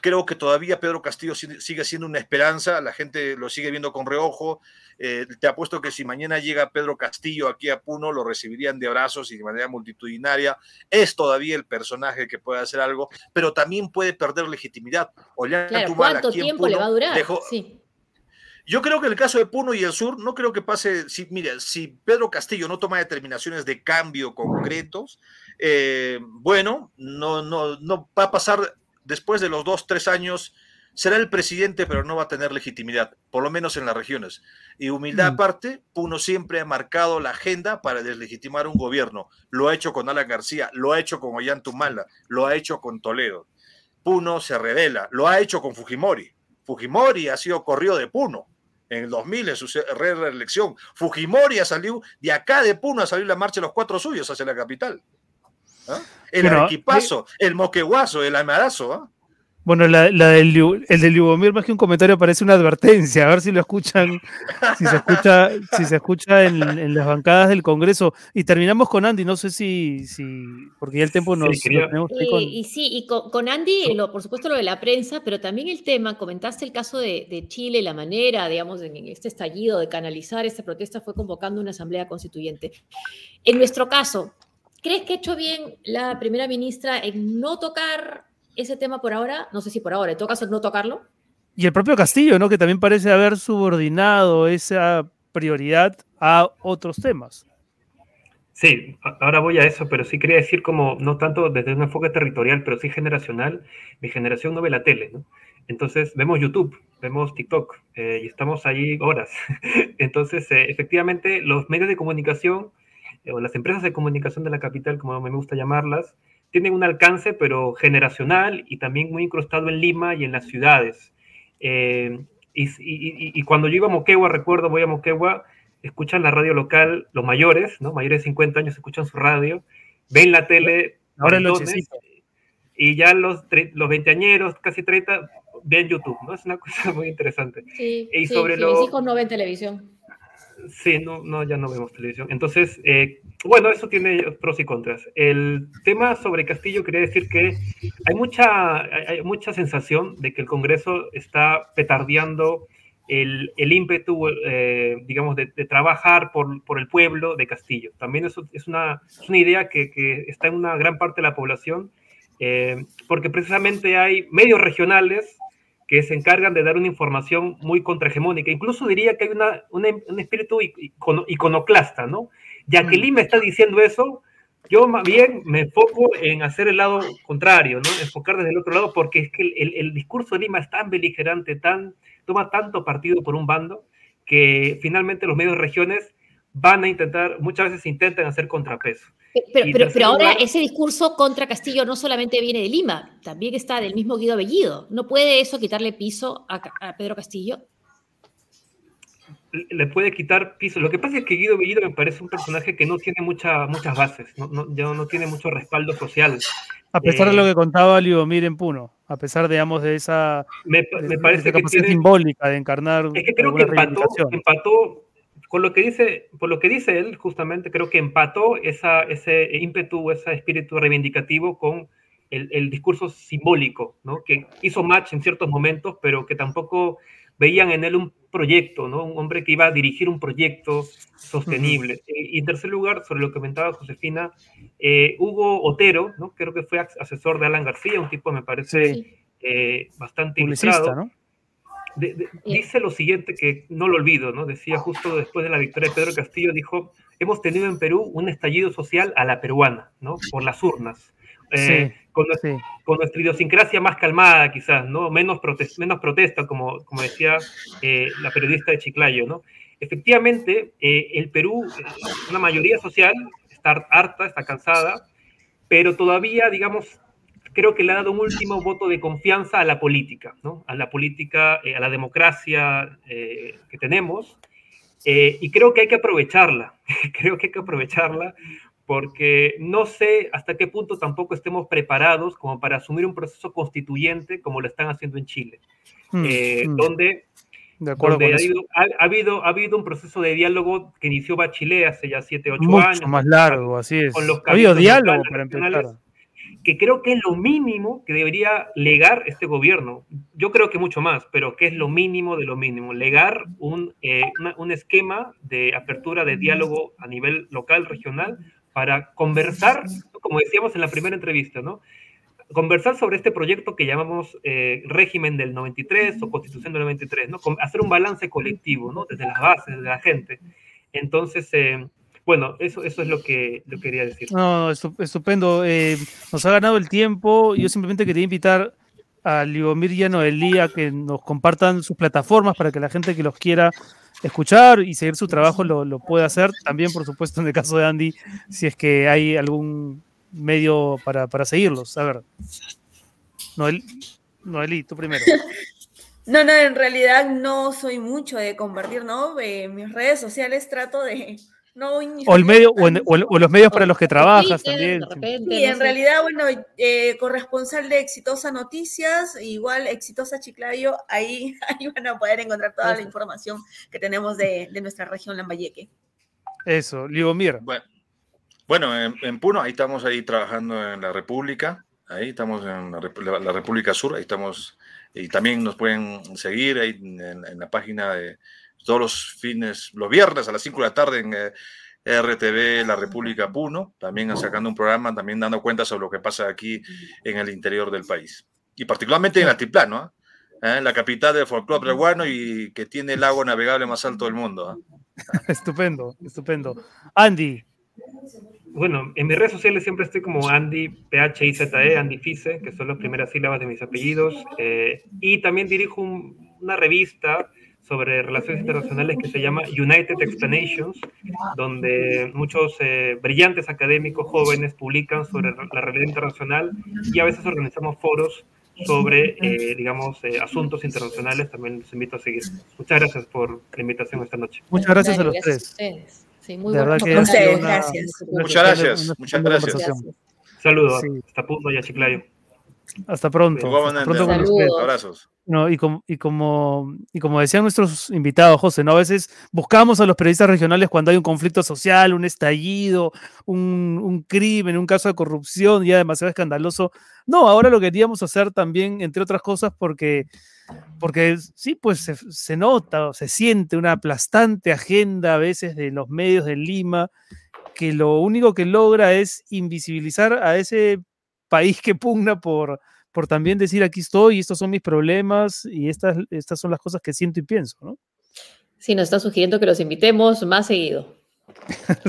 creo que todavía Pedro Castillo sigue siendo una esperanza, la gente lo sigue viendo con reojo. Eh, te apuesto que si mañana llega Pedro Castillo aquí a Puno, lo recibirían de abrazos y de manera multitudinaria. Es todavía el personaje que puede hacer algo, pero también puede perder legitimidad. Claro, ¿Cuánto tiempo le va a durar? Yo creo que en el caso de Puno y el sur, no creo que pase, si, mira, si Pedro Castillo no toma determinaciones de cambio concretos, eh, bueno, no, no, no va a pasar después de los dos, tres años, será el presidente, pero no va a tener legitimidad, por lo menos en las regiones. Y humildad mm. aparte, Puno siempre ha marcado la agenda para deslegitimar un gobierno. Lo ha hecho con Alan García, lo ha hecho con Ollantumala, lo ha hecho con Toledo. Puno se revela, lo ha hecho con Fujimori. Fujimori ha sido corrido de Puno en el 2000 en su reelección. Fujimori ha salido, de acá de Puno ha salido la marcha de los cuatro suyos hacia la capital. ¿Ah? El equipazo, el moqueguazo, el amarazo. ¿ah? Bueno, la, del, el del Lubomir, más que un comentario, parece una advertencia. A ver si lo escuchan, si se escucha, si se escucha en, las bancadas del Congreso. Y terminamos con Andy, no sé si, si porque ya el tiempo nos, sí, y, sí, y con, Andy, lo, por supuesto, lo de la prensa, pero también el tema, comentaste el caso de, de Chile, la manera, digamos, en este estallido de canalizar esta protesta fue convocando una asamblea constituyente. En nuestro caso, ¿crees que ha hecho bien la primera ministra en no tocar ese tema por ahora, no sé si por ahora, en todo caso no tocarlo. Y el propio Castillo, ¿no? Que también parece haber subordinado esa prioridad a otros temas. Sí, ahora voy a eso, pero sí quería decir como, no tanto desde un enfoque territorial, pero sí generacional. Mi generación no ve la tele, ¿no? Entonces vemos YouTube, vemos TikTok eh, y estamos ahí horas. Entonces, eh, efectivamente, los medios de comunicación eh, o las empresas de comunicación de la capital, como me gusta llamarlas, tienen un alcance, pero generacional y también muy incrustado en Lima y en las ciudades. Eh, y, cuando yo iba a Moquegua, recuerdo, voy a Moquegua, escuchan la radio local, los mayores, ¿no? Mayores de 50 años escuchan su radio, ven la tele. Ahora Y ya los, los veinteañeros, casi 30, ven YouTube, ¿no? Es una cosa muy interesante. Sí, y sobre sí, mis hijos no ven televisión. Sí, no, no, ya no vemos televisión. Entonces, eh, bueno, eso tiene pros y contras. El tema sobre Castillo quería decir que hay mucha, hay mucha sensación de que el Congreso está petardeando el, el ímpetu, eh, digamos, de, trabajar por, por, el pueblo de Castillo. También eso es una, es una idea que, está en una gran parte de la población, eh, porque precisamente hay medios regionales que se encargan de dar una información muy contrahegemónica. Incluso diría que hay una, un espíritu iconoclasta, ¿no? Ya que mm. Lima está diciendo eso, yo más bien me enfoco en hacer el lado contrario, ¿no? Enfocar desde el otro lado, porque es que el, el discurso de Lima es tan beligerante, tan, toma tanto partido por un bando, que finalmente los medios de regiones van a intentar, muchas veces intentan hacer contrapeso. Pero, pero, ahora ese discurso contra Castillo no solamente viene de Lima, también está del mismo Guido Bellido. ¿No puede eso quitarle piso a, Pedro Castillo? Le puede quitar piso. Lo que pasa es que Guido Bellido me parece un personaje que no tiene mucha, muchas bases, no, no, no tiene mucho respaldo social. A pesar de lo eh, que contaba Lidomir en Puno, a pesar, digamos, de esa me, parece que tiene, simbólica de encarnar. Es que creo que empató, empató con lo que dice, por lo que dice él, justamente creo que empató esa, ese ímpetu, ese espíritu reivindicativo con el, discurso simbólico, ¿no? que hizo match en ciertos momentos, pero que tampoco veían en él un proyecto, ¿no? un hombre que iba a dirigir un proyecto sostenible. Y en tercer lugar, sobre lo que comentaba Josefina, eh, Hugo Otero, ¿no? creo que fue asesor de Alan García, un tipo me parece eh, bastante ilustrado. ¿no? Dice lo siguiente que no lo olvido, ¿no? Decía justo después de la victoria de Pedro Castillo, dijo, hemos tenido en Perú un estallido social a la peruana, ¿no? Por las urnas. Eh, con, nuestra idiosincrasia más calmada, quizás, ¿no? Menos, menos protesta, como, como decía eh, la periodista de Chiclayo, ¿no? Efectivamente, eh, el Perú, una mayoría social, está harta, está cansada, pero todavía, digamos, creo que le ha dado un último voto de confianza a la política, ¿no? A la política, eh, a la democracia eh, que tenemos. Eh, y creo que hay que aprovecharla, creo que hay que aprovecharla porque no sé hasta qué punto tampoco estemos preparados como para asumir un proceso constituyente como lo están haciendo en Chile, mm, mm. donde de acuerdo ha, habido, ha, habido, un proceso de diálogo que inició Bachelet hace ya 7, 8 Mucho años. más largo, así es. ha habido diálogo para empezar. Que creo que es lo mínimo que debería legar este gobierno. Yo creo que mucho más, pero que es lo mínimo de lo mínimo. Legar un, eh, un esquema de apertura de diálogo a nivel local, regional, para conversar, como decíamos en la primera entrevista, ¿no? conversar sobre este proyecto que llamamos eh, régimen del 93 o constitución del 93, ¿no? hacer un balance colectivo, ¿no? Desde las bases, desde la gente. Entonces, eh, bueno, eso, eso es lo que, lo quería decir. No, estupendo. Eh, nos ha ganado el tiempo. Yo simplemente quería invitar a Liomir y a Noelí a que nos compartan sus plataformas para que la gente que los quiera escuchar y seguir su trabajo lo, lo pueda hacer. También, por supuesto, en el caso de Andy, si es que hay algún medio para, para seguirlos. A ver. Noel, Noelí, tú primero. No, no, en realidad no soy mucho de compartir, ¿no? En mis redes sociales trato de no o el medio o, los medios para los que trabajas también. sí, en realidad, bueno, eh, corresponsal de Exitosa Noticias, igual Exitosa Chiclayo, ahí, ahí van a poder encontrar toda la información que tenemos de, de nuestra región Lambayeque. Eso, Libomir. Bueno, bueno, en, Puno, ahí estamos ahí trabajando en la República, ahí estamos en la, República Sur, ahí estamos, y también nos pueden seguir ahí en, la página de todos los fines, los viernes a las 5 de la tarde en eh, RTV La República Puno, también sacando un programa, también dando cuenta sobre lo que pasa aquí en el interior del país. Y particularmente en Altiplano, ¿eh? la capital del folclore peruano y que tiene el lago navegable más alto del mundo. ¿eh? estupendo, estupendo. Andy, bueno, en mis redes sociales siempre estoy como Andy, P-H-I-Z-E, Andy Fice, que son las primeras sílabas de mis apellidos. Eh, y también dirijo una revista sobre relaciones internacionales que se llama United Explanations, donde muchos eh, brillantes académicos jóvenes publican sobre la realidad internacional y a veces organizamos foros sobre, eh, digamos, asuntos internacionales. También los invito a seguir. Muchas gracias por la invitación esta noche. Muchas gracias a los tres. Sí, muy de verdad que gracias. Muchas gracias. Muchas gracias. Saludos. Hasta punto ya, Chiclayo. Hasta pronto. Hasta pronto Abrazos. No, y, como, y, como, y como decían nuestros invitados, José, ¿no? a veces buscamos a los periodistas regionales cuando hay un conflicto social, un estallido, un, un crimen, un caso de corrupción ya demasiado escandaloso. No, ahora lo queríamos hacer también, entre otras cosas, porque porque sí, pues se, nota, se siente una aplastante agenda a veces de los medios de Lima, que lo único que logra es invisibilizar a ese país que pugna por, por también decir aquí estoy, estos son mis problemas y estas, estas son las cosas que siento y pienso, ¿no? Sí, nos está sugiriendo que los invitemos más seguido.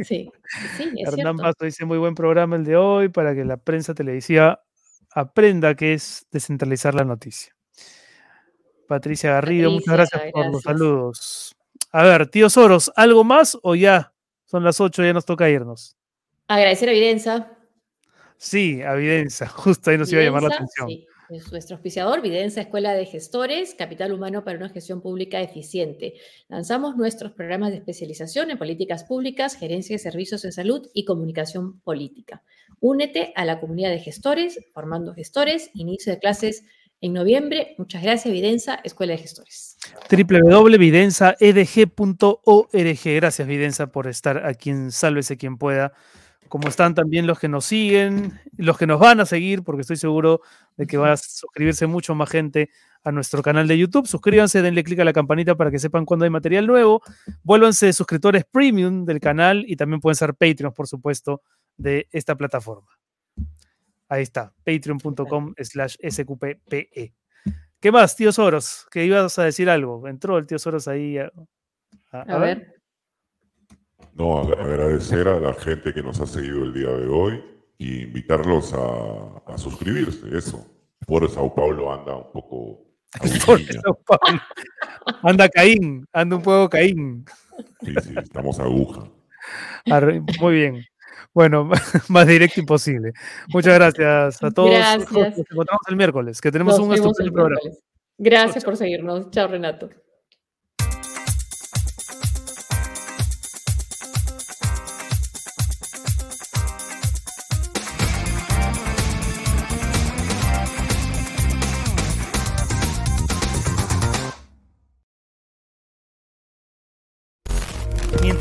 sí. sí, Hernán Basto dice muy buen programa el de hoy para que la prensa televisiva aprenda que es descentralizar la noticia. Patricia Garrido, muchas gracias, por los saludos. A ver, tío Soros, ¿algo más o ya? Son las 8, ya nos toca irnos. Agradecer a Videnza. Sí, a Videnza, justo ahí nos iba a llamar la atención. Sí. Es nuestro auspiciador, Videnza Escuela de Gestores, Capital Humano para una Gestión Pública Eficiente. Lanzamos nuestros programas de especialización en políticas públicas, gerencia de servicios en salud y comunicación política. Únete a la comunidad de gestores, formando gestores, inicio de clases en noviembre. Muchas gracias, Videnza, Escuela de Gestores. www.videnzaedg.org. Gracias, Videnza, por estar aquí en Sálvese quien pueda. Como están también los que nos siguen, los que nos van a seguir, porque estoy seguro de que va a suscribirse mucho más gente a nuestro canal de YouTube. Suscríbanse, denle clic a la campanita para que sepan cuando hay material nuevo. Vuélvanse suscriptores premium del canal y también pueden ser Patreons, por supuesto, de esta plataforma. Ahí está, patreon.com slash sqppe. ¿Qué más, tío Soros? Que ibas a decir algo. Entró el tío Soros ahí. A, ver. No, agradecer a la gente que nos ha seguido el día de hoy y invitarlos a, suscribirse, eso. Por Sao Paulo anda un poco... Anda Caín, anda un poco Caín. Sí, sí, estamos aguja. Muy bien. Bueno, más directo imposible. Muchas gracias a todos. Gracias. Nos encontramos el miércoles, que tenemos Nos un estupendo el programa. miércoles. Gracias por seguirnos. Chao, Renato.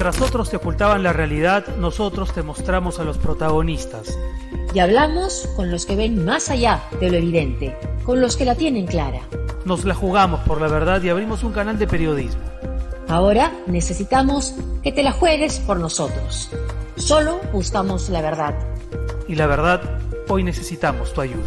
Mientras otros te ocultaban la realidad, nosotros te mostramos a los protagonistas. Y hablamos con los que ven más allá de lo evidente, con los que la tienen clara. Nos la jugamos por la verdad y abrimos un canal de periodismo. Ahora necesitamos que te la juegues por nosotros. Solo buscamos la verdad. Y la verdad, hoy necesitamos tu ayuda.